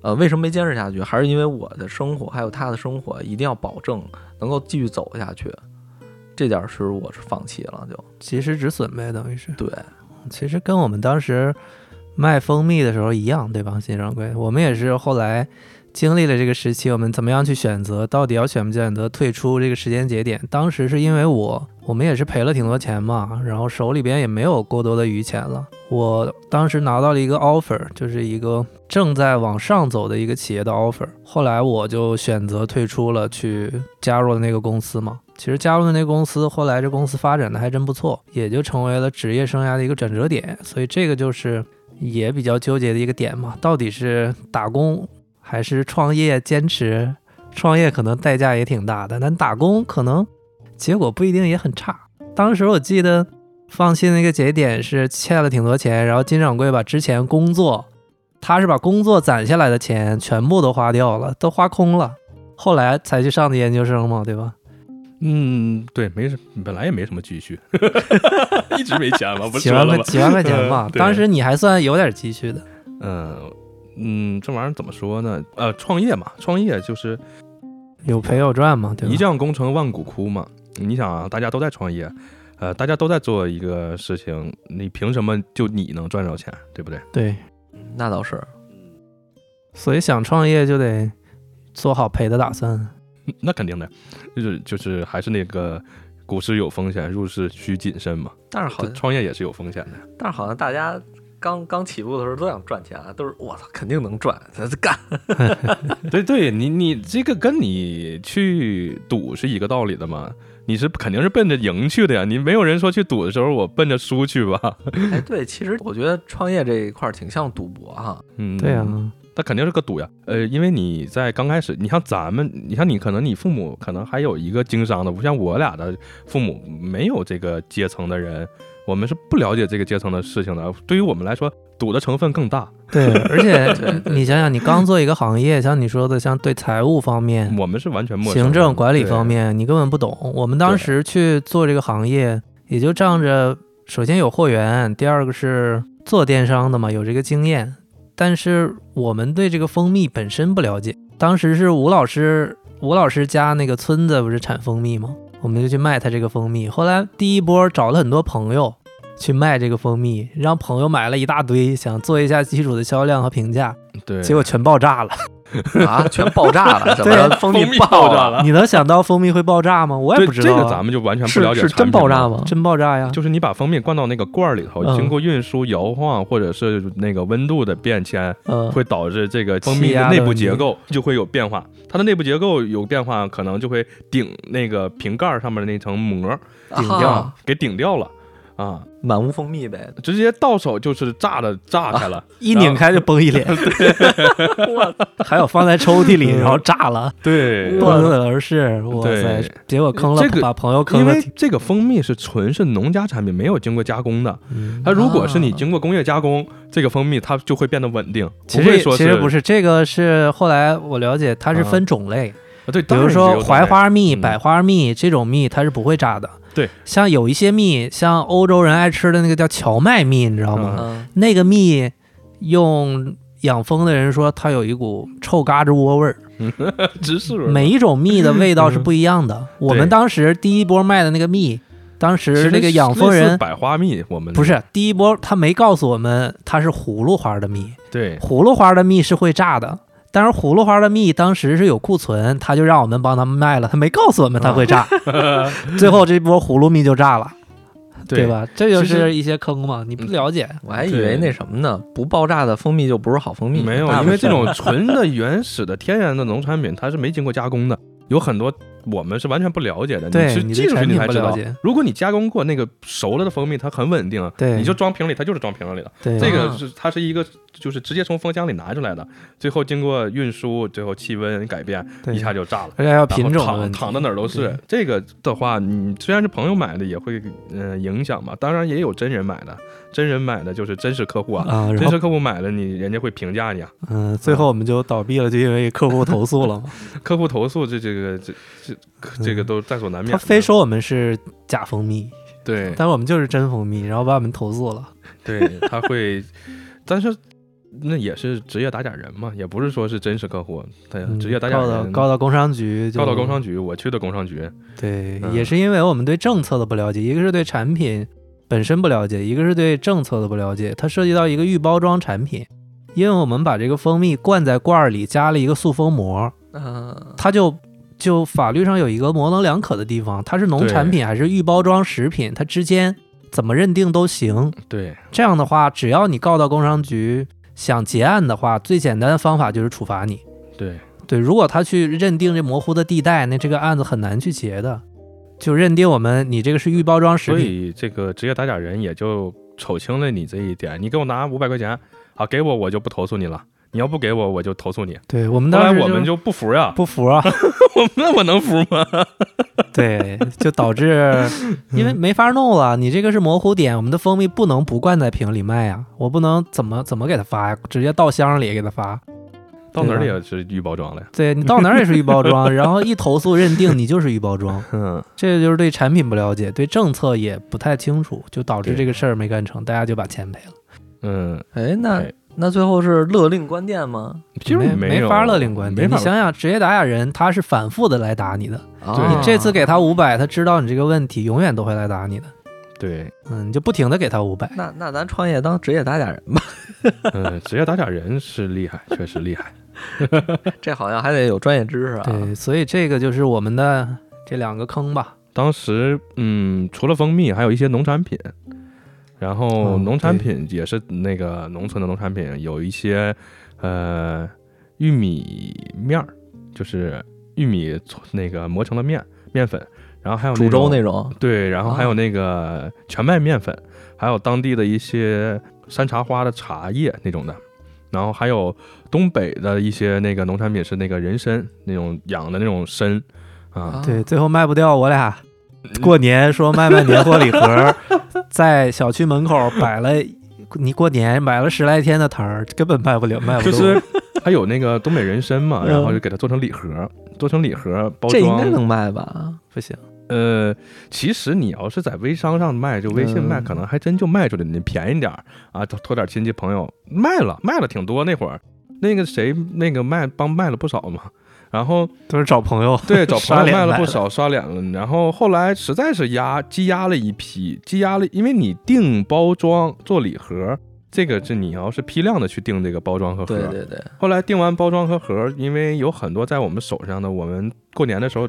呃，为什么没坚持下去？还是因为我的生活还有他的生活一定要保证能够继续走下去，这点是我是放弃了，就及时止损呗，等于是。对，其实跟我们当时卖蜂蜜的时候一样，对吧？新掌柜，我们也是后来经历了这个时期，我们怎么样去选择，到底要选不选择退出这个时间节点？当时是因为我，我们也是赔了挺多钱嘛，然后手里边也没有过多的余钱了。我当时拿到了一个 offer，就是一个正在往上走的一个企业的 offer，后来我就选择退出了，去加入了那个公司嘛。其实加入的那公司，后来这公司发展的还真不错，也就成为了职业生涯的一个转折点。所以这个就是也比较纠结的一个点嘛，到底是打工还是创业坚持？创业可能代价也挺大的，但打工可能结果不一定也很差。当时我记得放弃那个节点是欠了挺多钱，然后金掌柜把之前工作，他是把工作攒下来的钱全部都花掉了，都花空了，后来才去上的研究生嘛，对吧？嗯，对，没什，本来也没什么积蓄，一直没钱嘛，不几说了吗？万块几万块钱吧嗯，当时你还算有点积蓄的。嗯嗯，这玩意儿怎么说呢？呃，创业嘛，创业就是有赔有赚嘛，对吧？一将功成万骨枯嘛。你想啊，大家都在创业，呃，大家都在做一个事情，你凭什么就你能赚着钱，对不对？对，那倒是。所以想创业就得做好赔的打算。那肯定的，就是就是还是那个股市有风险，入市需谨慎嘛。但是好像，创业也是有风险的。但是好像大家刚刚起步的时候都想赚钱啊，都是我操，肯定能赚，咱干。对对，你你这个跟你去赌是一个道理的嘛。你是肯定是奔着赢去的呀，你没有人说去赌的时候我奔着输去吧？哎，对，其实我觉得创业这一块儿挺像赌博哈。嗯，对啊，那肯定是个赌呀。呃，因为你在刚开始，你像咱们，你像你可能你父母可能还有一个经商的，不像我俩的父母没有这个阶层的人，我们是不了解这个阶层的事情的。对于我们来说，赌的成分更大。对，而且你想想，你刚做一个行业，像你说的，像对财务方面、我们是完全陌生。行政管理方，面，你根本不懂。我们当时去做这个行业，也就仗着首先有货源，第二个是做电商的嘛，有这个经验。但是我们对这个蜂蜜本身不了解。当时是吴老师，吴老师家那个村子不是产蜂蜜吗？我们就去卖他这个蜂蜜。后来第一波找了很多朋友去卖这个蜂蜜，让朋友买了一大堆，想做一下基础的销量和评价，对，结果全爆炸了。啊，全爆炸了，怎么？蜂蜜爆爆炸了你能想到蜂蜜会爆炸吗？我也不知道啊、这个咱们就完全不了解是是真爆炸吗？真爆炸呀！就是你把蜂蜜灌到那个罐儿里头，嗯经过运输、摇晃或者是那个温度的变迁，嗯，会导致这个蜂蜜的内部结构就会有变化。它的内部结构有变化，可能就会顶那个瓶盖儿上面的那层膜顶掉啊给顶掉了啊，满屋蜂蜜呗。直接到手就是炸的炸开了。一拧开就崩一脸。还有放在抽屉里，嗯然后炸了，对，不得而逝。哇塞！结果坑了，这个把朋友坑了因。为这个蜂蜜是纯是农家产品，没有经过加工的。嗯它如果是你啊经过工业加工，这个蜂蜜它就会变得稳定，其实不会说其实不是是这个，是后来我了解，它是分种类，啊对，比如说槐花蜜、嗯百花蜜这种蜜，它是不会炸的。对，像有一些蜜，像欧洲人爱吃的那个叫荞麦蜜，你知道吗？嗯，那个蜜用养蜂的人说，它有一股臭嘎吱窝味儿。每一种蜜的味道是不一样的。我们当时第一波卖的那个蜜，当时那个养蜂人百花蜜，我们不是第一波，他没告诉我们它是葫芦花的蜜，对葫芦花的蜜是会炸的。但是葫芦花的蜜当时是有库存，他就让我们帮他们卖了，他没告诉我们他会炸，最后这波葫芦蜜就炸了，对？吧？这就是一些坑嘛，你不了解，我还以为那什么呢，不爆炸的蜂蜜就不是好蜂蜜。没有，因为这种纯的原始的天然的农产品，它是没经过加工的，有很多我们是完全不了解的。你是技术你对产品你才知道不了解。如果你加工过那个熟了的蜂蜜，它很稳定，对你就装瓶里，它就是装瓶里的。对啊这个是它是一个就是直接从蜂箱里拿出来的，最后经过运输，最后气温改变，一下就炸了。而且还有然后品种躺躺到哪儿都是。这个的话，你虽然是朋友买的，也会呃影响嘛。当然也有真人买的，真人买的就是真实客户啊，啊，真实客户买了你，人家会评价你啊。嗯，最后我们就倒闭了，就因为客户投诉了嘛。客户投诉这这个这这这个都在所难免的。他非说我们是假蜂蜜，对但我们就是真蜂蜜，然后把我们投诉了。对，他会，但是那也是职业打假人嘛，也不是说是真实客户，对嗯职业打假告到人。告到工商局，告到工商局，我去的工商局。对，嗯也是因为我们对政策的不了解，一个是对产品本身不了解，一个是对政策的不了解。它涉及到一个预包装产品，因为我们把这个蜂蜜灌在罐儿里，加了一个塑封膜，嗯，它就就法律上有一个模棱两可的地方，它是农产品还是预包装食品，它之间怎么认定都行。对这样的话，只要你告到工商局想结案的话，最简单的方法就是处罚你。对对，如果他去认定这模糊的地带，那这个案子很难去结的。就认定我们你这个是预包装食品所，以这个职业打假人也就瞅清了你这一点。你给我拿五百块钱，好，给我我就不投诉你了。你要不给我，我就投诉你。对我们后当时来我们就不服呀，不服啊，我那我能服吗？对，就导致 因为没法弄了，你这个是模糊点，我们的蜂蜜不能不灌在瓶里卖呀，我不能怎么怎么给他发呀，直接倒箱里给他发。到哪儿也是预包装了呀。对你到哪儿也是预包装，然后一投诉认定你就是预包装，嗯，这就是对产品不了解，对政策也不太清楚，就导致这个事儿没干成，大家就把钱赔了。嗯，哎，那哎那最后是勒令关店吗？没就是没有法勒令关店。你想想，职业打假人他是反复的来打你的，啊你这次给他五百，他知道你这个问题，永远都会来打你的。对，嗯，你就不停的给他五百。那那咱创业当职业打假人吧，嗯，职业打假人是厉害，确实厉害。这好像还得有专业知识啊。对，所以这个就是我们的这两个坑吧。当时，嗯，除了蜂蜜，还有一些农产品，然后嗯农产品也是那个农村的农产品，有一些呃玉米面儿，就是玉米那个磨成了面面粉，然后还有煮粥那种种对，然后还啊。有那个全麦面粉，还有当地的一些山茶花的茶叶那种的。然后还有东北的一些那个农产品是那个人参那种养的那种参啊，对，最后卖不掉，我俩过年说卖卖年货礼盒，在小区门口摆了。你过年买了十来天的摊儿，根本卖不了，卖不动。就是还有那个东北人参嘛，嗯然后就给它做成礼盒，做成礼盒包装这应该。能卖吧？不行，呃，其实你要是在微商上卖，就微信卖，嗯可能还真就卖出来，你便宜点儿啊，托托点亲戚朋友卖了，卖了挺多。那会儿那个谁那个卖帮卖了不少嘛，然后都是找朋友。对 找朋友卖了不少，刷脸了。然后后来实在是压积压了一批，积压了，因为你定包装做礼盒。这个是你要是批量的去订这个包装和盒。对对对，后来订完包装和盒，因为有很多在我们手上的，我们过年的时候。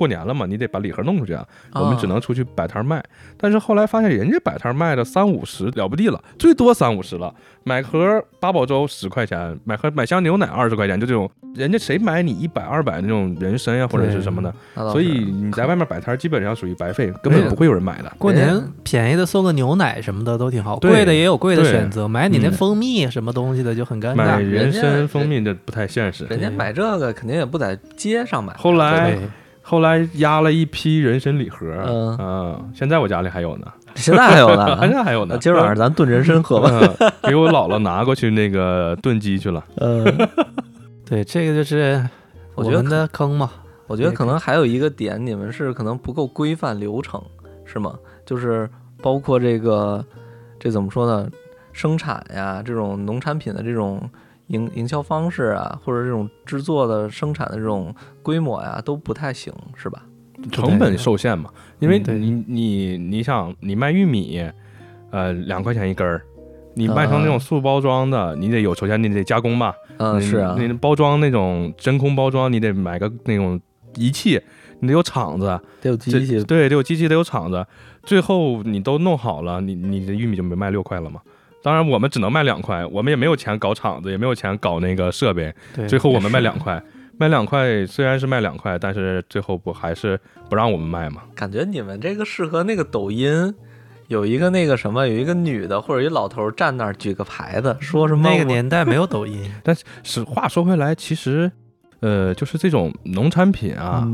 过年了嘛，你得把礼盒弄出去啊！我们只能出去摆摊卖。但是后来发现，人家摆摊卖的三五十了不地了，最多三五十了。买盒八宝粥十块钱，买盒买箱牛奶二十块钱，就这种，人家谁买你一百二百那种人参呀或者是什么的？所以你在外面摆摊基本上属于白费，根本不会有人买的。过年便宜的送个牛奶什么的都挺好，贵的也有贵的选择。买你那蜂蜜什么东西的就很尴尬。买人参蜂蜜这不太现实。人家买这个肯定也不在街上买。后来。后来压了一批人参礼盒，嗯，现在我家里还有呢，现在还有呢，现在还有呢。今儿晚上咱炖人参喝吧，给我姥姥拿过去那个炖鸡去了。嗯，对，这个就是我们的坑嘛。我觉得可能还有一个点，你们是可能不够规范流程，是吗？就是包括这个，这怎么说呢？生产呀，这种农产品的这种。营营销方式啊，或者这种制作的生产的这种规模呀，都不太行，是吧？成本受限嘛，因为你你你想你卖玉米，呃，两块钱一根儿，你卖成那种塑包装的，你得有首先你得加工吧，嗯，是啊，你包装那种真空包装，你得买个那种仪器，你得有厂子，得有机器，对，得有机器，得有厂子，最后你都弄好了，你你的玉米就没卖六块了嘛。当然，我们只能卖两块，我们也没有钱搞厂子，也没有钱搞那个设备。最后我们卖两块，卖两块虽然是卖两块，但是最后不还是不让我们卖吗？感觉你们这个适合那个抖音，有一个那个什么，有一个女的或者一老头站那儿举个牌子，说什么？那个年代没有抖音。但是话说回来，其实，呃，就是这种农产品啊，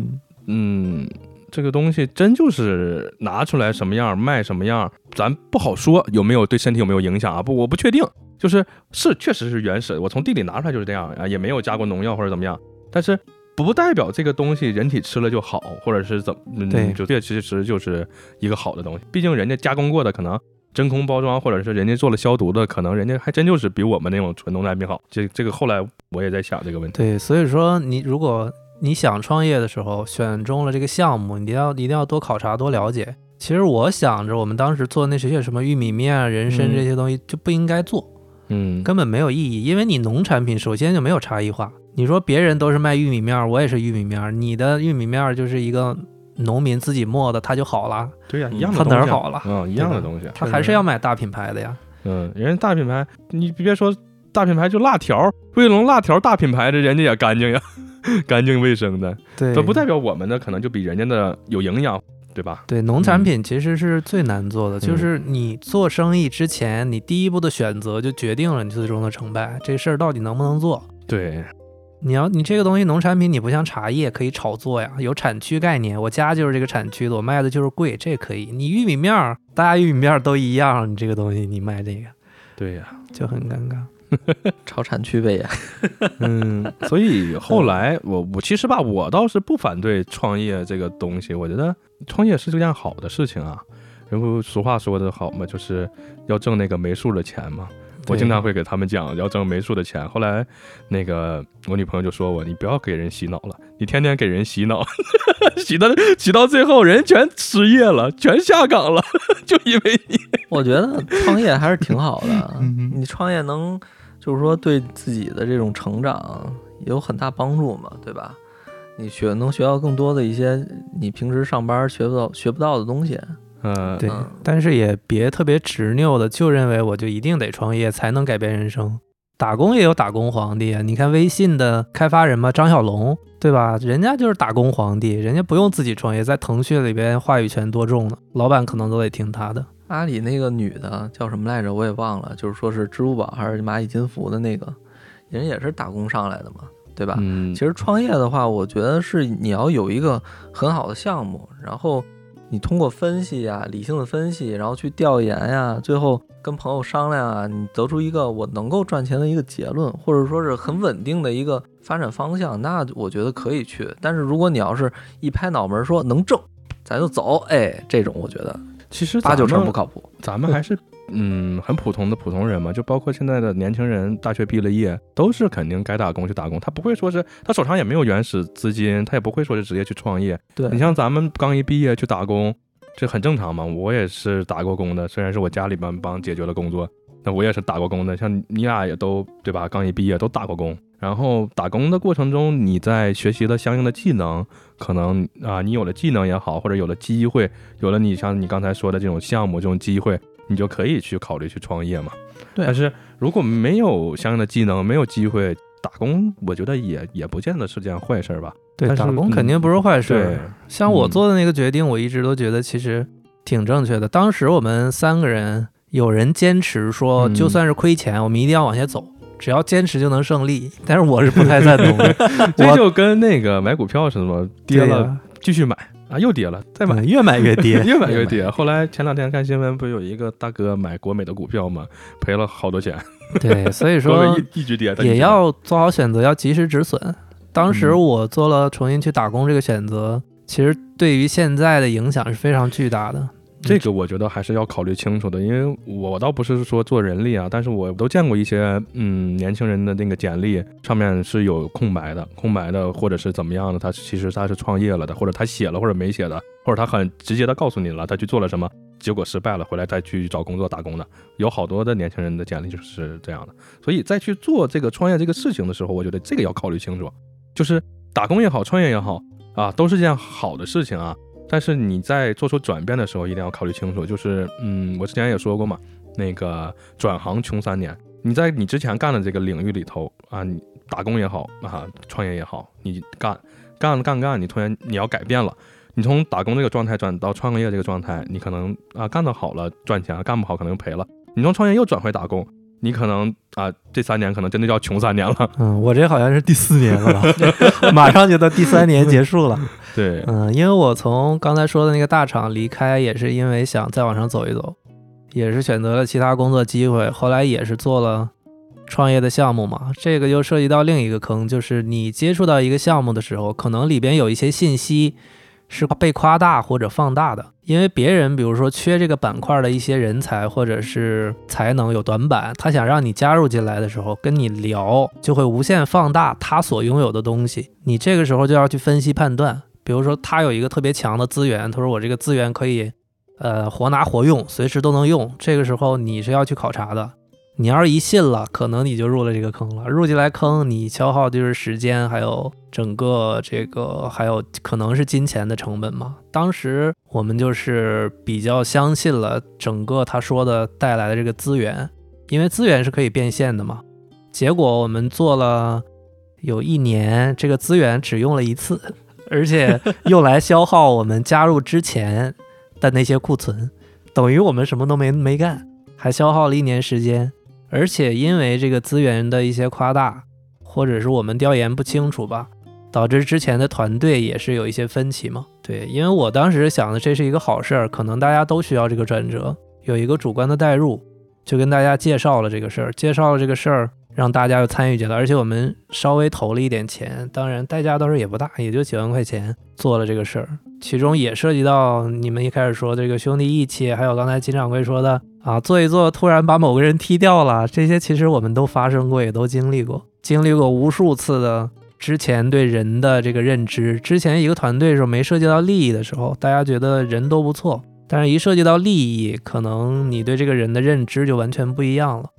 嗯。这个东西真就是拿出来什么样卖什么样，咱不好说有没有对身体有没有影响啊？不，我不确定。就是是确实是原始，我从地里拿出来就是这样啊，也没有加过农药或者怎么样。但是不代表这个东西人体吃了就好，或者是怎么？对，就这其实就是一个好的东西。毕竟人家加工过的，可能真空包装，或者是人家做了消毒的，可能人家还真就是比我们那种纯农产品好。这这个后来我也在想这个问题。对，所以说你如果。你想创业的时候，选中了这个项目，你一定要一定要多考察、多了解。其实我想着，我们当时做那些什么玉米面、人参这些东西就不应该做，嗯，根本没有意义。因为你农产品首先就没有差异化。你说别人都是卖玉米面，我也是玉米面，你的玉米面就是一个农民自己磨的，它就好了。对呀，一样的东西它哪儿好了？嗯，一样的东西，他还是要买大品牌的呀。嗯，人家大品牌，你别说大品牌，就辣条，卫龙辣条大品牌的，人家也干净呀。干净卫生的，对，都不代表我们的可能就比人家的有营养，对吧？对，农产品其实是最难做的，就是你做生意之前，你第一步的选择就决定了你最终的成败。这事儿到底能不能做？对，你要你这个东西农产品，你不像茶叶可以炒作呀，有产区概念，我家就是这个产区的，我卖的就是贵，这可以。你玉米面儿，大家玉米面儿都一样，你这个东西你卖这个，对呀，就很尴尬。超产区呗呀，嗯，所以后来我我其实吧，我倒是不反对创业这个东西，我觉得创业是这件好的事情啊。然后俗话说的好嘛，就是要挣那个没数的钱嘛。我经常会给他们讲要挣没数的钱。后来那个我女朋友就说我，你不要给人洗脑了，你天天给人洗脑，洗到洗到最后人全失业了，全下岗了，就因为你。我觉得创业还是挺好的，你创业能。就是说，对自己的这种成长有很大帮助嘛，对吧？你学能学到更多的一些你平时上班学不到、学不到的东西。嗯，对。但是也别特别执拗的，就认为我就一定得创业才能改变人生。打工也有打工皇帝啊！你看微信的开发人嘛，张小龙，对吧？人家就是打工皇帝，人家不用自己创业，在腾讯里边话语权多重呢，老板可能都得听他的。阿里那个女的叫什么来着？我也忘了，就是说是支付宝还是蚂蚁金服的那个，人也是打工上来的嘛，对吧？嗯，其实创业的话，我觉得是你要有一个很好的项目，然后你通过分析呀，理性的分析，然后去调研呀，最后跟朋友商量啊，你得出一个我能够赚钱的一个结论，或者说是很稳定的一个发展方向，那我觉得可以去。但是如果你要是一拍脑门说能挣，咱就走，哎，这种我觉得。其实八九成不靠谱，咱们还是嗯很普通的普通人嘛，就包括现在的年轻人，大学毕了业都是肯定该打工去打工，他不会说是他手上也没有原始资金，他也不会说是直接去创业。对你像咱们刚一毕业去打工，这很正常嘛，我也是打过工的，虽然是我家里边帮解决了工作，那我也是打过工的，像你俩也都对吧？刚一毕业都打过工，然后打工的过程中，你在学习了相应的技能，可能啊，你有了技能也好，或者有了机会，有了你像你刚才说的这种项目这种机会，你就可以去考虑去创业嘛。对但是如果没有相应的技能，没有机会打工，我觉得也也不见得是件坏事儿吧。对，打工肯定不是坏事对儿。像我嗯做的那个决定，我一直都觉得其实挺正确的。当时我们三个人，有人坚持说，嗯就算是亏钱，我们一定要往下走，只要坚持就能胜利。但是我是不太赞同的，这就跟那个买股票似的嘛，跌了继续买。啊，又跌了再买，嗯 越买越跌，越买越跌。后来前两天看新闻，不是有一个大哥买国美的股票嘛，赔了好多钱，对，所以说 一一直跌，也要做好选择，要及时止损。当时嗯。我做了重新去打工这个选择，其实对于现在的影响是非常巨大的。这个我觉得还是要考虑清楚的，因为我倒不是说做人力啊，但是我都见过一些嗯年轻人的那个简历上面是有空白的，空白的或者是怎么样的，他其实他是创业了的，或者他写了或者没写的，或者他很直接的告诉你了他去做了什么，结果失败了，回来再去找工作打工的，有好多的年轻人的简历就是这样的，所以在去做这个创业这个事情的时候，我觉得这个要考虑清楚，就是打工也好，创业也好啊，都是件好的事情啊。但是你在做出转变的时候，一定要考虑清楚。就是，嗯，我之前也说过嘛，那个转行穷三年。你在你之前干的这个领域里头啊，你打工也好啊，创业也好，你干干干干，你突然你要改变了，你从打工这个状态转到创业这个状态，你可能啊干得好了赚钱，干不好可能赔了。你从创业又转回打工，你可能啊这三年可能真的要穷三年了。嗯，我这好像是第四年了吧，马上就到第三年结束了。对，嗯，因为我从刚才说的那个大厂离开，也是因为想再往上走一走，也是选择了其他工作机会，后来也是做了创业的项目嘛。这个又涉及到另一个坑，就是你接触到一个项目的时候，可能里边有一些信息是被夸大或者放大的，因为别人比如说缺这个板块的一些人才或者是才能有短板，他想让你加入进来的时候跟你聊，就会无限放大他所拥有的东西，你这个时候就要去分析判断。比如说，他有一个特别强的资源，他说我这个资源可以，呃，活拿活用，随时都能用。这个时候你是要去考察的。你要是一信了，可能你就入了这个坑了。入进来坑，你消耗就是时间，还有整个这个，还有可能是金钱的成本嘛。当时我们就是比较相信了整个他说的带来的这个资源，因为资源是可以变现的嘛。结果我们做了有一年，这个资源只用了一次。而且用来消耗我们加入之前的那些库存，等于我们什么都没没干，还消耗了一年时间。而且因为这个资源的一些夸大，或者是我们调研不清楚吧，导致之前的团队也是有一些分歧嘛。对，因为我当时想的这是一个好事儿，可能大家都需要这个转折，有一个主观的代入，就跟大家介绍了这个事儿，介绍了这个事儿。让大家又参与进来，而且我们稍微投了一点钱，当然代价倒是也不大，也就几万块钱做了这个事儿，其中也涉及到你们一开始说这个兄弟义气，还有刚才金掌柜说的啊，做一做突然把某个人踢掉了，这些其实我们都发生过，也都经历过，经历过无数次的之前对人的这个认知，之前一个团队的时候没涉及到利益的时候，大家觉得人都不错，但是一涉及到利益，可能你对这个人的认知就完全不一样了。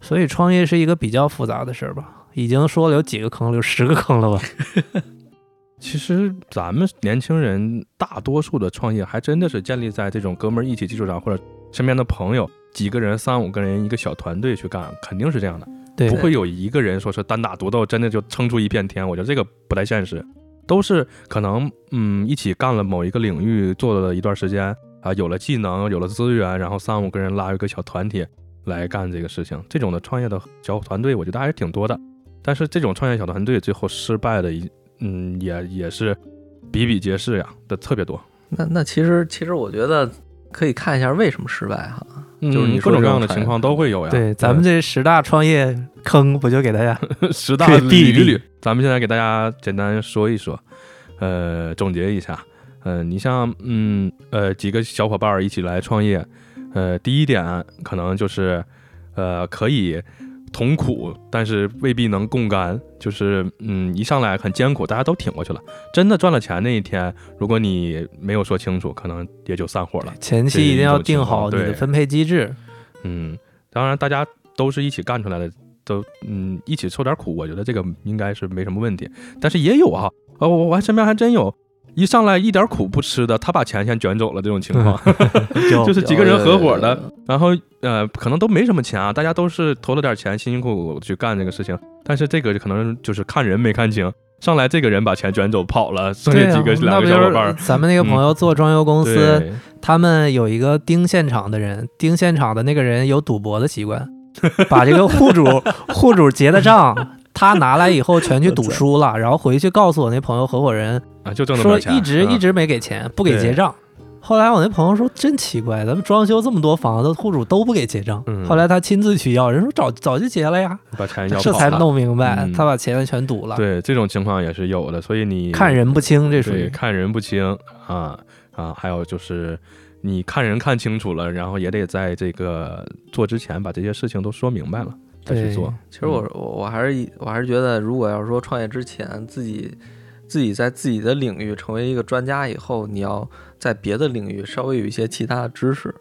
所以创业是一个比较复杂的事儿吧，已经说了有几个坑，有十个坑了吧？其实咱们年轻人大多数的创业还真的是建立在这种哥们儿一起基础上，或者身边的朋友几个人、三五个人一个小团队去干，肯定是这样的，对，不会有一个人说是单打独斗，真的就撑出一片天。我觉得这个不太现实，都是可能嗯一起干了某一个领域，做了一段时间啊，有了技能，有了资源，然后三五个人拉一个小团体。来干这个事情，这种的创业的小团队，我觉得还是挺多的。但是这种创业小团队最后失败的一，嗯，也也是比比皆是呀，的特别多。那那其实其实我觉得可以看一下为什么失败哈，就是你嗯各种各样的情况都会有呀。对，咱们这十大创业坑不就给大家 十大捋一捋，咱们现在给大家简单说一说，呃，总结一下。嗯、呃，你像嗯呃几个小伙伴儿一起来创业。呃，第一点可能就是，呃，可以同苦，但是未必能共甘。就是，嗯，一上来很艰苦，大家都挺过去了。真的赚了钱那一天，如果你没有说清楚，可能也就散伙了。前期一定要定好你的分配机制。嗯，当然大家都是一起干出来的，都嗯一起受点苦，我觉得这个应该是没什么问题。但是也有啊，呃，我我还身边还真有一上来一点苦不吃的，他把钱先卷走了这种情况，就是几个人合伙的，然后呃可能都没什么钱啊，大家都是投了点钱，辛辛苦苦去干这个事情，但是这个可能就是看人没看清。上来这个人把钱卷走跑了，剩下几个两个小伙伴儿，咱们那个朋友做装修公司，对，他们有一个盯现场的人，盯现场的那个人有赌博的习惯，把这个户主 户主结的账，他拿来以后全去赌输了，然后回去告诉我那朋友合伙人啊，就挣那么说点钱，嗯一直一直没给钱，不给结账。后来我那朋友说真奇怪，咱们装修这么多房子，户主都不给结账。嗯后来他亲自去要，人说早早就结了呀，把钱要这才了弄明白，嗯他把钱全赌了。对，这种情况也是有的，所以你看人不清，这属于看人不清啊啊，还有就是你看人看清楚了，然后也得在这个做之前把这些事情都说明白了再去对做。其实我我我还是以我还是觉得，如果要是说创业之前自己自己在自己的领域成为一个专家以后，你要在别的领域稍微有一些其他的知识，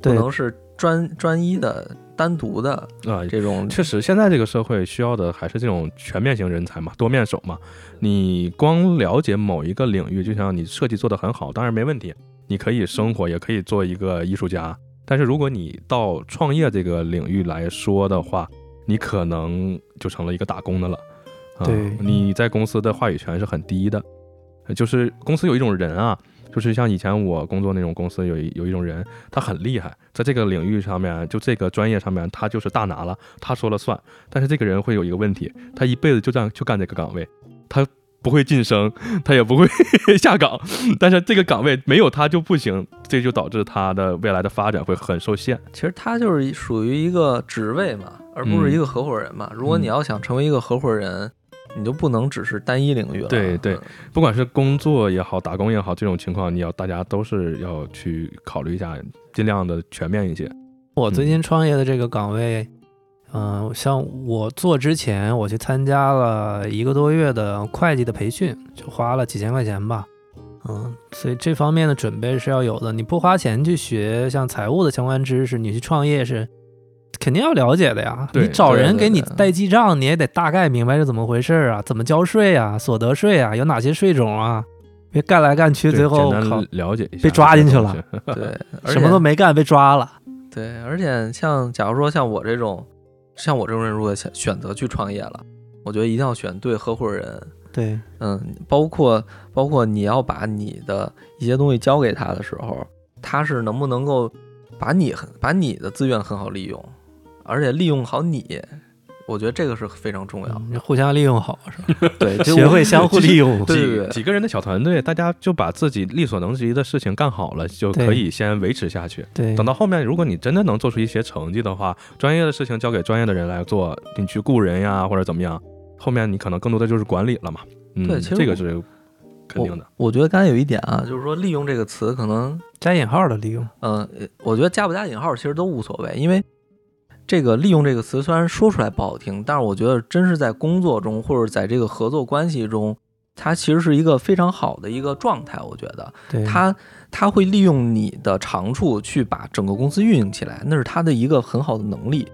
不能是专专一的、单独的啊，这种。确实，现在这个社会需要的还是这种全面型人才嘛，多面手嘛。你光了解某一个领域，就像你设计做得很好，当然没问题，你可以生活，也可以做一个艺术家。但是如果你到创业这个领域来说的话，你可能就成了一个打工的了。啊、对你在公司的话语权是很低的。呃就是公司有一种人啊，就是像以前我工作那种公司有一有一种人，他很厉害，在这个领域上面，就这个专业上面，他就是大拿了，他说了算。但是这个人会有一个问题，他一辈子就这样就干这个岗位，他不会晋升，他也不会下岗，但是这个岗位没有他就不行，这就导致他的未来的发展会很受限。其实他就是属于一个职位嘛，而不是一个合伙人嘛。如果你要想成为一个合伙人，你就不能只是单一领域了。对对嗯不管是工作也好，打工也好，这种情况你要大家都是要去考虑一下，尽量的全面一些。我最近创业的这个岗位，嗯、像我做之前，我去参加了一个多月的会计的培训，就花了几千块钱吧。嗯，所以这方面的准备是要有的。你不花钱去学像财务的相关知识，你去创业是肯定要了解的呀。你找人给你对代记账，你也得大概明白是怎么回事儿啊，怎么交税啊，所得税啊，有哪些税种啊，别干来干去，最后简靠单了解一下，被抓进去了。对，什么都没干被抓了。对，而且像假如说像我这种，像我这种人，如果想选择去创业了，我觉得一定要选对合伙人。对，嗯，包括包括你要把你的一些东西交给他的时候，他是能不能够把你很把你的资源很好利用，而且利用好你，我觉得这个是非常重要。嗯互相利用好是吧？对，学会相互利用。对几几个人的小团队，大家就把自己力所能及的事情干好了，就可以先维持下去。对，等到后面，如果你真的能做出一些成绩的话，专业的事情交给专业的人来做，你去雇人呀或者怎么样，后面你可能更多的就是管理了嘛。嗯，对其实这个是肯定的。我觉得刚才有一点啊，就是说利用这个词可能加引号的利用。嗯，呃我觉得加不加引号其实都无所谓，因为这个利用这个词虽然说出来不好听，但是我觉得真是在工作中或者在这个合作关系中，它其实是一个非常好的一个状态。我觉得对，他他会利用你的长处去把整个公司运营起来，那是他的一个很好的能力。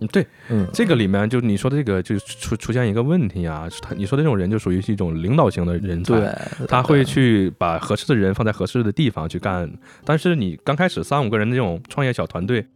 嗯，对，嗯，这个里面就你说的这个就出出现一个问题啊，他你说的这种人就属于是一种领导型的人才。对，他会去把合适的人放在合适的地方去干，但是你刚开始三五个人的这种创业小团队，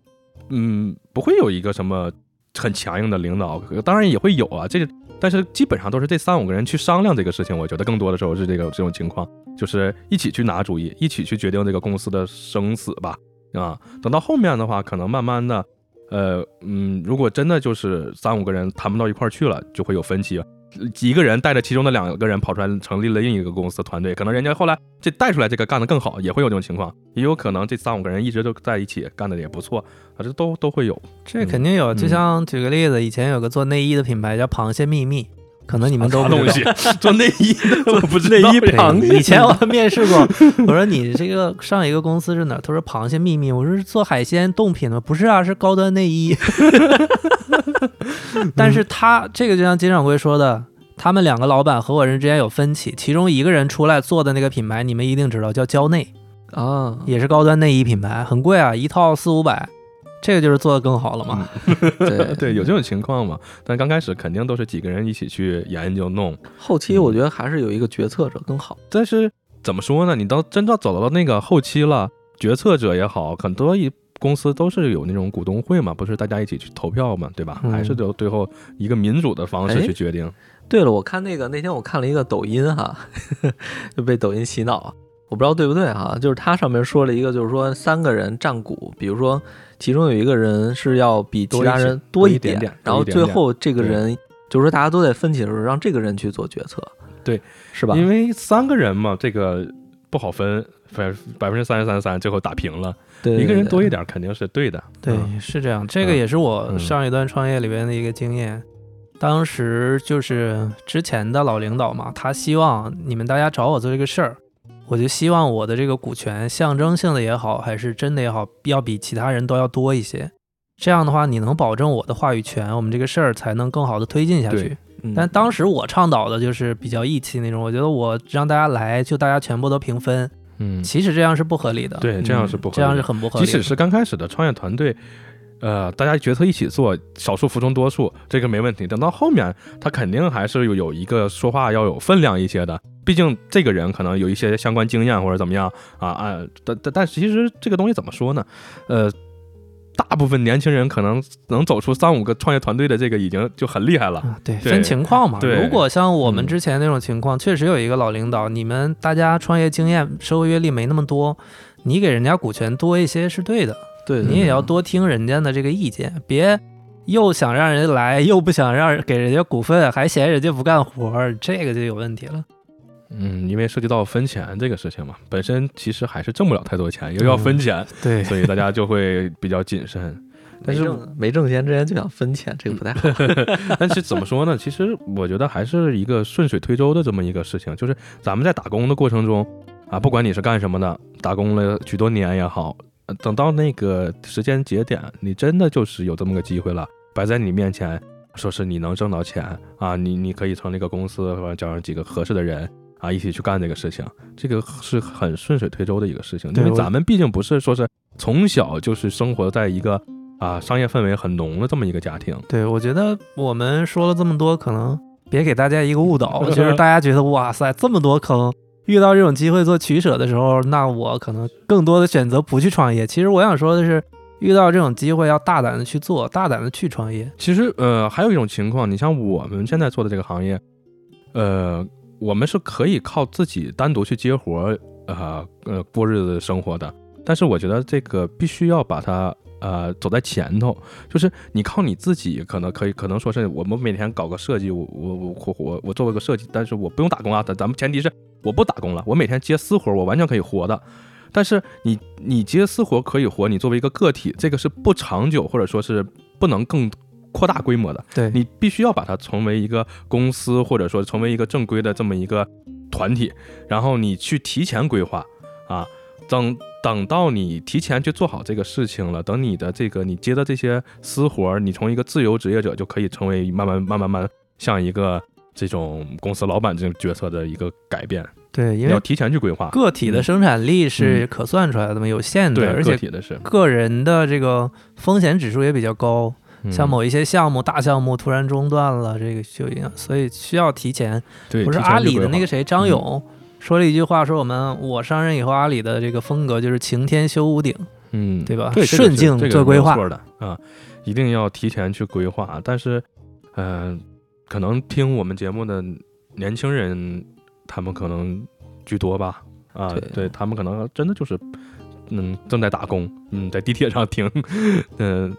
嗯，不会有一个什么很强硬的领导，当然也会有啊，这个，但是基本上都是这三五个人去商量这个事情，我觉得更多的时候是这个这种情况，就是一起去拿主意，一起去决定这个公司的生死吧，啊，等到后面的话，可能慢慢的。呃，嗯，如果真的就是三五个人谈不到一块儿去了，就会有分歧。一个人带着其中的两个人跑出来成立了另一个公司团队，可能人家后来这带出来这个干得更好，也会有这种情况，也有可能这三五个人一直都在一起干的也不错啊，这都都会有。这肯定有。就嗯像举个例子，以前有个做内衣的品牌叫螃蟹秘密，可能你们都啥不知道东西 做内衣的，我不知道。内衣螃蟹以前我面试过，我说你这个上一个公司是哪儿？他说螃蟹秘密。我说是做海鲜冻品的吗？不是啊，是高端内衣。但是他这个就像金掌柜说的，他们两个老板合伙人之间有分歧，其中一个人出来做的那个品牌，你们一定知道，叫蕉内，啊，也是高端内衣品牌，很贵啊，一套四五百。这个就是做的更好了嘛。对 对，有这种情况嘛？但刚开始肯定都是几个人一起去研究弄，后期我觉得还是有一个决策者更好。但是怎么说呢？你到真到走到那个后期了，决策者也好，很多一公司都是有那种股东会嘛，不是大家一起去投票嘛，对吧？嗯还是由最后一个民主的方式哎去决定。对了，我看那个那天我看了一个抖音哈，就被抖音洗脑，我不知道对不对哈，就是它上面说了一个，就是说三个人占股，比如说其中有一个人是要比其他人多一点，点点然后最后这个人就是说大家都在分歧的时候，让这个人去做决策，对，是吧？因为三个人嘛，这个不好分，百百分之三十三三，最后打平了，对一个人多一点，点肯定是对的。对，嗯是这样。这个也是我嗯上一段创业里边的一个经验。当时就是之前的老领导嘛，他希望你们大家找我做这个事儿，我就希望我的这个股权象征性的也好，还是真的也好，要比其他人都要多一些。这样的话，你能保证我的话语权，我们这个事儿才能更好的推进下去。嗯但当时我倡导的就是比较义气那种，我觉得我让大家来，就大家全部都平分，嗯，其实这样是不合理的。对，这样是嗯不合理的。这样是很不合理的。即使是刚开始的创业团队，呃，大家决策一起做，少数服从多数，这个没问题。等到后面，他肯定还是有有一个说话要有分量一些的。毕竟这个人可能有一些相关经验或者怎么样啊啊，但但但其实这个东西怎么说呢？呃，大部分年轻人可能能走出三五个创业团队的这个已经就很厉害了。啊，对，对分情况嘛。对如果像我们嗯之前那种情况，确实有一个老领导，你们大家创业经验、社会阅历没那么多，你给人家股权多一些是对的，对，你也要多听人家的这个意见，别又想让人来，又不想让给人家股份，还嫌人家不干活儿，这个就有问题了。嗯，因为涉及到分钱这个事情嘛，本身其实还是挣不了太多钱，又要分钱，对所以大家就会比较谨慎。但是没挣没挣钱之前就想分钱，这个不太好。但是怎么说呢？其实我觉得还是一个顺水推舟的这么一个事情，就是咱们在打工的过程中啊，不管你是干什么的，打工了许多年也好，呃等到那个时间节点，你真的就是有这么个机会了，摆在你面前，说是你能挣到钱啊，你你可以成立一个公司，或者找上几个合适的人。啊，一起去干这个事情，这个是很顺水推舟的一个事情，因为咱们毕竟不是说是从小就是生活在一个啊商业氛围很浓的这么一个家庭，对，我觉得我们说了这么多，可能别给大家一个误导，就是大家觉得哇塞这么多坑，遇到这种机会做取舍的时候，那我可能更多的选择不去创业。其实我想说的是，遇到这种机会要大胆的去做，大胆的去创业。其实，呃，还有一种情况，你像我们现在做的这个行业，呃，我们是可以靠自己单独去接活儿，呃呃过日子生活的。但是我觉得这个必须要把它呃走在前头，就是你靠你自己，可能可以，可能说是我们每天搞个设计，我我我我我我做个设计，但是我不用打工啊。咱咱们前提是我不打工了，我每天接私活，我完全可以活的。但是你你接私活可以活，你作为一个个体，这个是不长久，或者说是不能更扩大规模的。对你必须要把它成为一个公司，或者说成为一个正规的这么一个团体，然后你去提前规划啊，等等到你提前去做好这个事情了，等你的这个你接的这些私活儿，你从一个自由职业者就可以成为慢慢慢慢慢像一个这种公司老板这种角色的一个改变，对，因为你要提前去规划。个体的生产力是可算出来的嘛，有限的，而且个体的是，个人的这个风险指数也比较高。嗯像某一些项目、大项目突然中断了，这个就影响，所以需要提前。对，不是阿里的那个谁张勇说了一句话，说我们我上任以后，阿里的这个风格就是晴天修屋顶。嗯，对吧对，顺境做规划的啊，一定要提前去规划。但是，嗯、可能听我们节目的年轻人，他们可能居多吧。啊，对对他们可能真的就是，嗯，正在打工，嗯，在地铁上 听，嗯、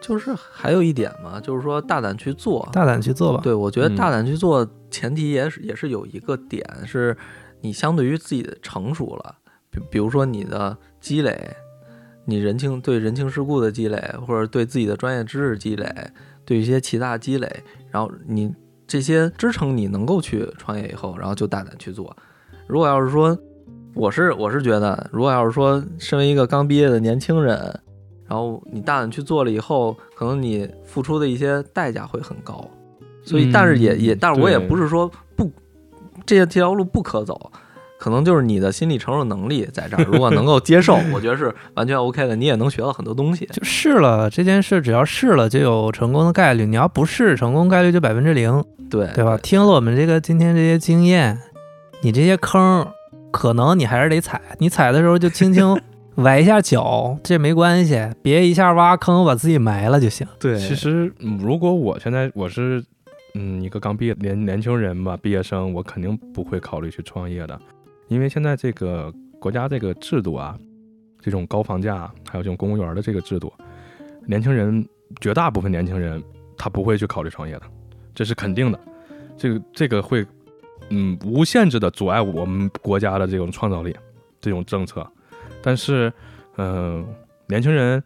就是还有一点嘛，就是说大胆去做。大胆去做吧。对，我觉得嗯大胆去做，前提也是也是有一个点，是你相对于自己的成熟了，比比如说你的积累，你人情对人情世故的积累，或者对自己的专业知识积累，对一些其他积累，然后你这些支撑你能够去创业以后，然后就大胆去做。如果要是说，我是我是觉得，如果要是说身为一个刚毕业的年轻人，然后你大胆去做了以后，可能你付出的一些代价会很高。所以，但是也也，嗯但是我也不是说不，这些这条路不可走，可能就是你的心理承受能力在这儿，如果能够接受，我觉得是完全 OK 的，你也能学到很多东西。就试了这件事，只要试了就有成功的概率。你要不试，成功概率就百分之零，对对吧？听了我们这个今天这些经验，你这些坑，可能你还是得踩。你踩的时候就轻轻崴一下脚，这没关系，别一下挖坑把自己埋了就行。对，其实嗯如果我现在我是嗯一个刚毕业年年轻人吧，毕业生，我肯定不会考虑去创业的，因为现在这个国家这个制度啊，这种高房价，还有这种公务员的这个制度，年轻人绝大部分年轻人他不会去考虑创业的，这是肯定的。这个这个会嗯无限制的阻碍我们国家的这种创造力，这种政策。但是嗯、呃年轻人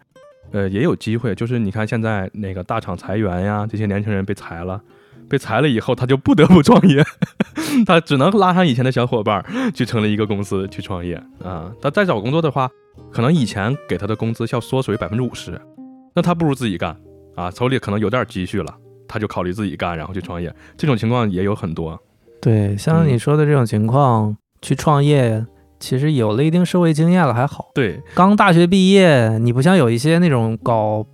呃也有机会，就是你看现在那个大厂裁员呀，这些年轻人被裁了。被裁了以后，他就不得不创业，他只能拉上以前的小伙伴儿去成立一个公司去创业啊。他再找工作的话，可能以前给他的工资要缩水百分之五十，那他不如自己干啊，手里可能有点积蓄了，他就考虑自己干，然后去创业。这种情况也有很多。对，像嗯你说的这种情况，去创业，其实有了一定社会经验了还好。对，刚大学毕业，你不像有一些那种搞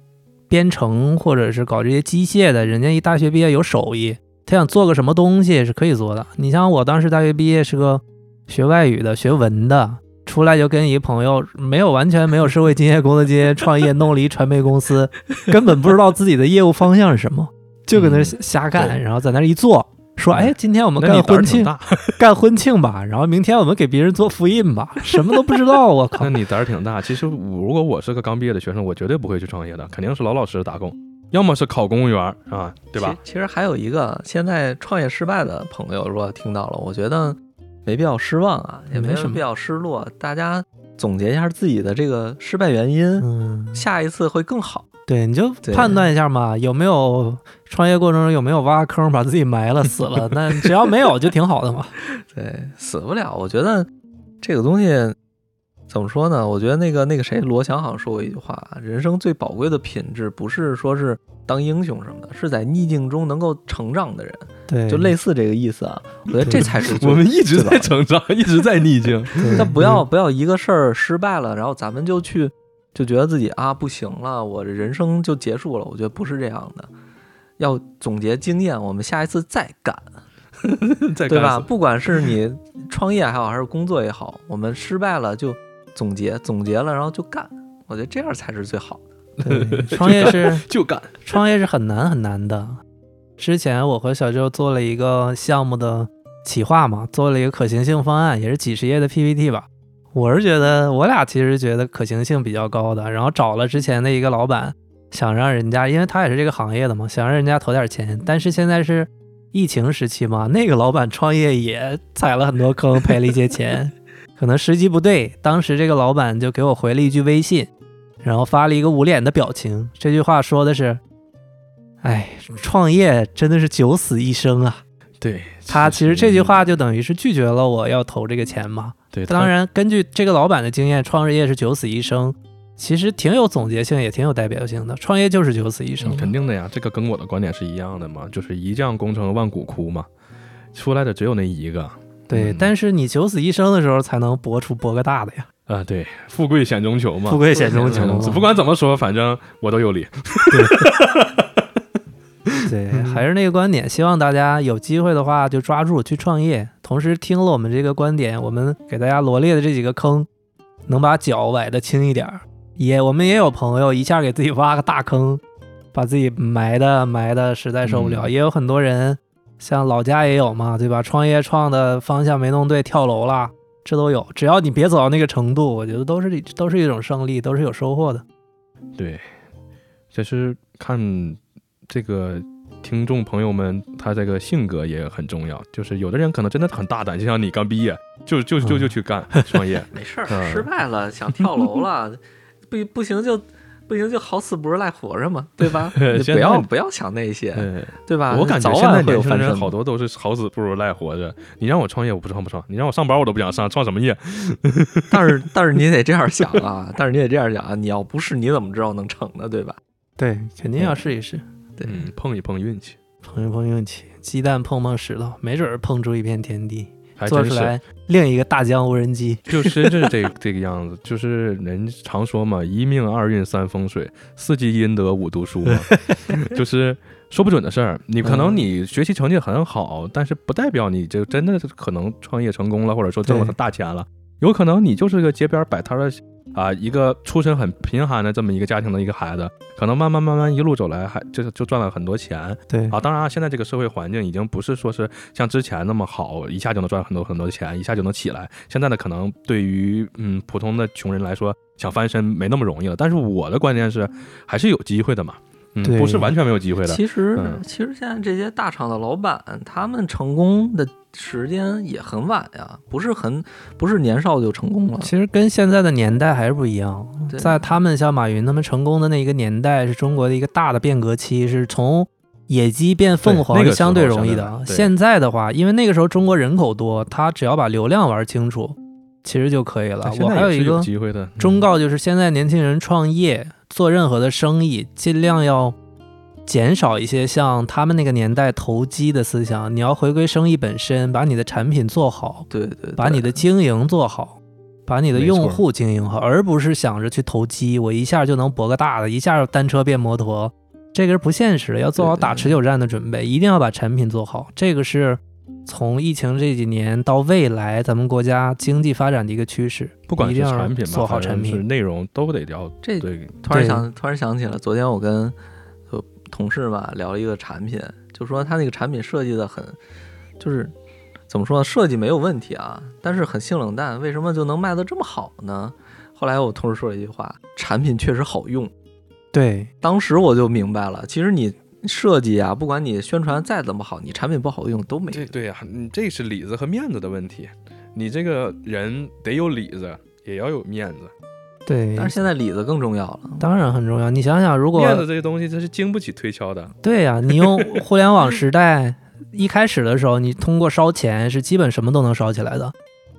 编程或者是搞这些机械的，人家一大学毕业有手艺，他想做个什么东西是可以做的。你像我当时大学毕业是个学外语的，学文的，出来就跟一朋友没有完全没有社会经验、工作经验，创业弄了一传媒公司，根本不知道自己的业务方向是什么，就搁那儿嗯瞎干，对然后在那儿一做。说，哎，今天我们干婚庆，干婚庆吧，然后明天我们给别人做复印吧，什么都不知道，我 靠那！你胆儿挺大。其实如果我是个刚毕业的学生，我绝对不会去创业的，肯定是老老实实打工，要么是考公务员儿啊，对吧？其？其实还有一个，现在创业失败的朋友，如果听到了，我觉得没必要失望啊，也没什么必要失落。大家总结一下自己的这个失败原因，嗯，下一次会更好。对，你就判断一下嘛，有没有创业过程中有没有挖坑把自己埋了死了？那只要没有就挺好的嘛。对，死不了。我觉得这个东西怎么说呢？我觉得那个那个谁，罗翔好像说过一句话：人生最宝贵的品质，不是说是当英雄什么的，是在逆境中能够成长的人，对，就类似这个意思啊。我觉得这才是 我们一直在成长，一直在逆境。那不要不要一个事儿失败了，然后咱们就去就觉得自己啊不行了，我这人生就结束了。我觉得不是这样的，要总结经验，我们下一次再干，对吧？不管是你创业也好，还是工作也好，我们失败了就总结，总结了然后就干。我觉得这样才是最好的。对创业是就干。创业是很难很难的。之前我和小周做了一个项目的企划嘛，做了一个可行性方案，也是几十页的 PPT 吧。我是觉得我俩其实觉得可行性比较高的，然后找了之前的一个老板，想让人家，因为他也是这个行业的嘛，想让人家投点钱。但是现在是疫情时期嘛，那个老板创业也踩了很多坑，赔了一些钱，可能时机不对。当时这个老板就给我回了一句微信，然后发了一个捂脸的表情。这句话说的是：“哎，创业真的是九死一生啊。”对他其实这句话就等于是拒绝了我要投这个钱嘛。对，当然，根据这个老板的经验，创业是九死一生，其实挺有总结性，也挺有代表性的。创业就是九死一生嗯，肯定的呀，这个跟我的观点是一样的嘛，就是一将功成万骨枯嘛，出来的只有那一个。对，嗯但是你九死一生的时候，才能搏出搏个大的呀。啊，对，富贵险中求嘛富。贵险中求嗯。不管怎么说，反正我都有理。对，还是那个观点，希望大家有机会的话就抓住去创业。同时听了我们这个观点，我们给大家罗列的这几个坑，能把脚崴得轻一点儿。也我们也有朋友一下给自己挖个大坑，把自己埋的埋的实在受不了。嗯也有很多人，像老家也有嘛，对吧？创业创的方向没弄对，跳楼了，这都有。只要你别走到那个程度，我觉得都是都是一种胜利，都是有收获的。对，就是看这个听众朋友们他这个性格也很重要。就是有的人可能真的很大胆，就像你刚毕业就就就就去干创业。没事儿，嗯失败了想跳楼了，不不行就不行就好死不如赖活着嘛，对吧？不要不要想那些，对，对吧？我感觉现在会有年轻。人好多都是好死不如赖活着。你让我创业，我不创不创；你让我上班，我都不想上，创什么业？但是但是你得这样想啊，但是你得这样想啊，你要不是你怎么知道能成呢，对吧？对，肯定要试一试。对，嗯，碰一碰运气。碰一碰运气，鸡蛋碰碰石头，没准儿碰出一片天地。还真是。做出来另一个大疆无人机。就真是这这个样子，就是人常说嘛，一命二运三风水，四积阴德五读书嘛，就是说不准的事儿。你可能嗯你学习成绩很好，但是不代表你就真的可能创业成功了，或者说挣了大钱了。有可能你就是个街边摆摊的啊，一个出身很贫寒的这么一个家庭的一个孩子，可能慢慢慢慢一路走来，还就是就赚了很多钱。对啊，当然啊，现在这个社会环境已经不是说是像之前那么好，一下就能赚很多很多钱，一下就能起来。现在呢，可能对于嗯普通的穷人来说，想翻身没那么容易了。但是我的观念是，还是有机会的嘛，不是完全没有机会的。其实、嗯其实现在这些大厂的老板，他们成功的时间也很晚呀，不是很不是年少就成功了。其实跟现在的年代还是不一样，在他们像马云他们成功的那一个年代，是中国的一个大的变革期，是从野鸡变凤对那个凰是相对容易的现在的话，因为那个时候中国人口多，他只要把流量玩清楚，其实就可以了。现我还有一个机会的嗯忠告，就是现在年轻人创业做任何的生意，尽量要减少一些像他们那个年代投机的思想，你要回归生意本身，把你的产品做好。对对对，把你的经营做好，把你的用户经营好，而不是想着去投机，我一下就能博个大的，一下单车变摩托，这个是不现实的。要做好打持久战的准备，一定要把产品做好。这个是从疫情这几年到未来咱们国家经济发展的一个趋势，不管是一定要产品吧，做好产品是。内容都得要这对。突然想，突然想起了昨天我跟呃同事吧聊了一个产品，就说他那个产品设计的很，就是怎么说呢，设计没有问题啊，但是很性冷淡，为什么就能卖得这么好呢？后来我同事说了一句话，产品确实好用。对当时我就明白了，其实你设计啊，不管你宣传再怎么好，你产品不好用都没用。这对呀、你这是里子和面子的问题。你这个人得有里子，也要有面子。对，但是现在里子更重要了。当然很重要。你想想，如果面子这个东西，它是经不起推敲的。对呀、你用 互联网时代一开始的时候，你通过烧钱是基本什么都能烧起来的。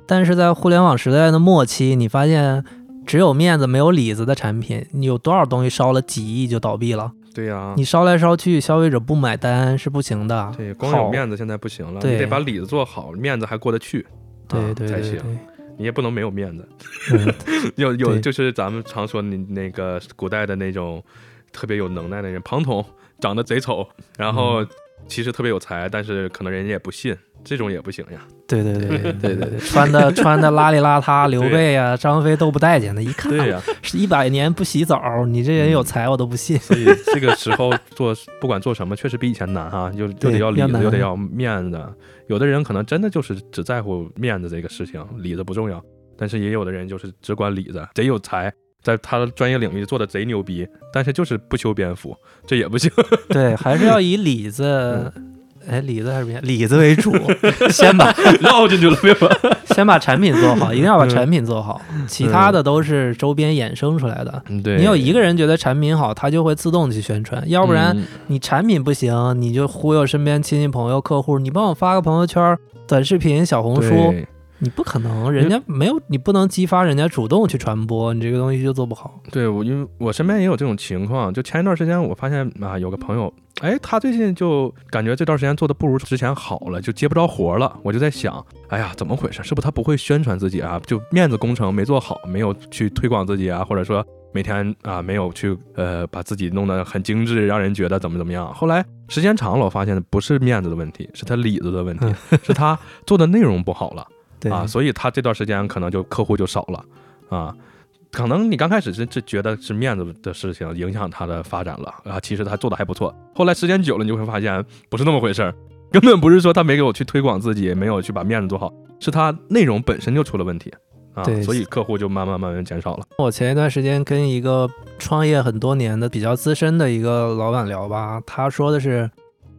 但是在互联网时代的末期，你发现只有面子没有里子的产品，你有多少东西烧了几亿就倒闭了？对呀、你烧来烧去，消费者不买单是不行的。对，光有面子现在不行了，你得把里子做好，面子还过得去，对啊对对对。才行。你也不能没有面子。嗯。有有就是咱们常说你那个古代的那种特别有能耐的人，庞统长得贼丑，然后嗯。其实特别有才，但是可能人家也不信，这种也不行呀。对对对 对对对对，穿的 穿的邋里邋遢，刘备啊、张飞都不待见的，一看对呀、是一百年不洗澡，你这人有才我都不信。所以这个时候做 不管做什么，确实比以前难哈，又又对得要里子，又得要面子。有的人可能真的就是只在乎面子这个事情，里子不重要。但是也有的人就是只管里子，贼有才，在他的专业领域做的贼牛逼，但是就是不修边幅，这也不行。对，还是要以里子，哎，里子还是面里子为主，先把 绕进去了，没有？先把产品做好，一定要把嗯产品做好，其他的都是周边衍生出来的。嗯，对你有一个人觉得产品好，他就会自动去宣传，要不然嗯你产品不行，你就忽悠身边亲戚朋友、客户，你帮我发个朋友圈、短视频、小红书，对你不可能，人家没有，你不能激发人家主动去传播，你这个东西就做不好。对，我因为我身边也有这种情况，就前一段时间我发现啊，有个朋友，哎，他最近就感觉这段时间做的不如之前好了，就接不着活了。我就在想，哎呀，怎么回事？是不是他不会宣传自己啊？就面子工程没做好，没有去推广自己啊，或者说每天啊没有去呃把自己弄得很精致，让人觉得怎么怎么样。后来时间长了，我发现不是面子的问题，是他里子的问题，是他做的内容不好了。对啊，所以他这段时间可能就客户就少了啊。可能你刚开始是是觉得是面子的事情影响他的发展了啊，其实他做的还不错。后来时间久了，你就会发现不是那么回事儿，根本不是说他没给我去推广自己，没有去把面子做好，是他内容本身就出了问题啊对，所以客户就慢慢慢慢减少了。我前一段时间跟一个创业很多年的比较资深的一个老板聊吧，他说的是，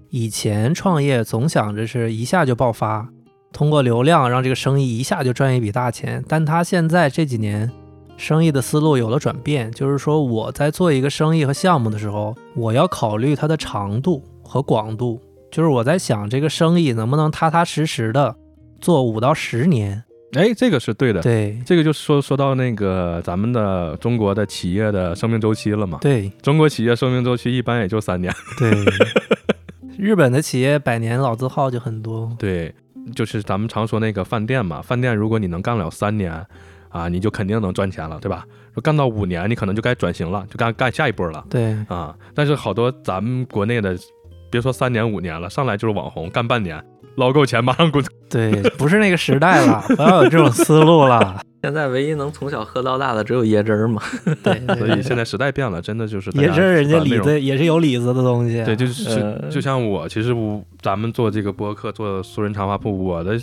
以前创业总想着是一下就爆发，通过流量让这个生意一下就赚一笔大钱，但他现在这几年生意的思路有了转变，就是说我在做一个生意和项目的时候，我要考虑它的长度和广度，就是我在想这个生意能不能踏踏实实的做五到十年。哎，这个是对的。对这个就说说到那个咱们的中国的企业的生命周期了嘛。对中国企业生命周期一般也就三年。对，日本的企业百年老字号就很多。对，就是咱们常说那个饭店嘛，饭店如果你能干了三年，啊，你就肯定能赚钱了，对吧？说干到五年，你可能就该转型了，就干干下一波了对，啊。但是好多咱们国内的，别说三年五年了，上来就是网红，干半年捞够钱马上滚。对，不是那个时代了，不要有这种思路了。现在唯一能从小喝到大的只有椰汁儿嘛。对，对所以现在时代变了，真的就是椰汁儿人家里子也是有里子的东西。对，就是、呃就像我，其实我咱们做这个播客，做素人茶话铺，我的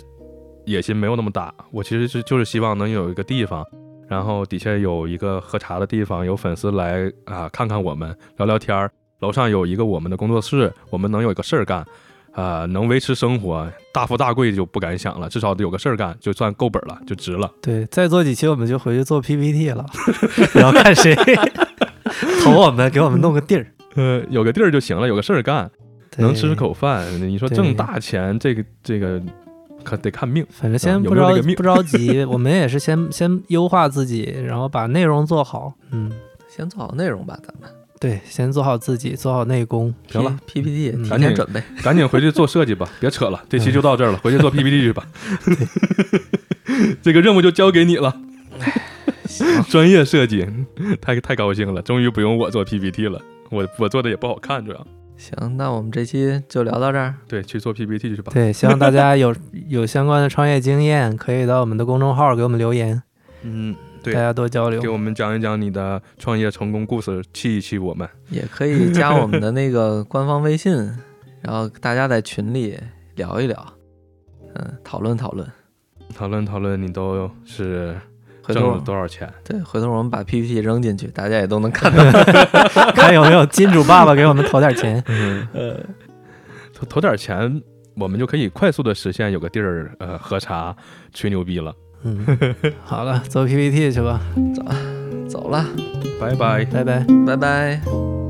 野心没有那么大，我其实是就是希望能有一个地方，然后底下有一个喝茶的地方，有粉丝来啊看看我们聊聊天儿，楼上有一个我们的工作室，我们能有一个事儿干。啊、能维持生活，大富大贵就不敢想了，至少得有个事儿干，就算够本了，就值了。对，再做几期我们就回去做 PPT 了，然后看谁 投我们，给我们弄个地儿，呃，有个地儿就行了，有个事儿干，能吃口饭。你说挣大钱，这个这个可得看命。反正先不着不着急，我们也是先先优化自己，然后把内容做好。嗯，先做好内容吧，咱们对，先做好自己，做好内功。行了 PPT 嗯提赶紧前准备。赶紧回去做设计吧，别扯了，这期就到这儿了，回去做 PPT 去吧。这个任务就交给你了。专业设计，太太高兴了，终于不用我做 PPT 了。我我做的也不好看，主要行，那我们这期就聊到这儿。对去做 PPT 去吧。对，希望大家有有相关的创业经验，可以到我们的公众号给我们留言，嗯，对大，家多交流给。我们讲一讲你的创业成功故事，气一气我们。也可以加我们的那个官方微信，然后大家在群里聊一聊，嗯，讨论讨论。讨论讨论，你都是挣了多少钱？对，回头我们把 PPT 扔进去，大家也都能看到。看有没有金主爸爸给我们投点钱。呃，投投点钱，我们就可以快速的实现有个地儿呃喝茶吹牛逼了。嗯，好了，做 PPT 去吧，走走了，拜拜。拜拜。拜拜。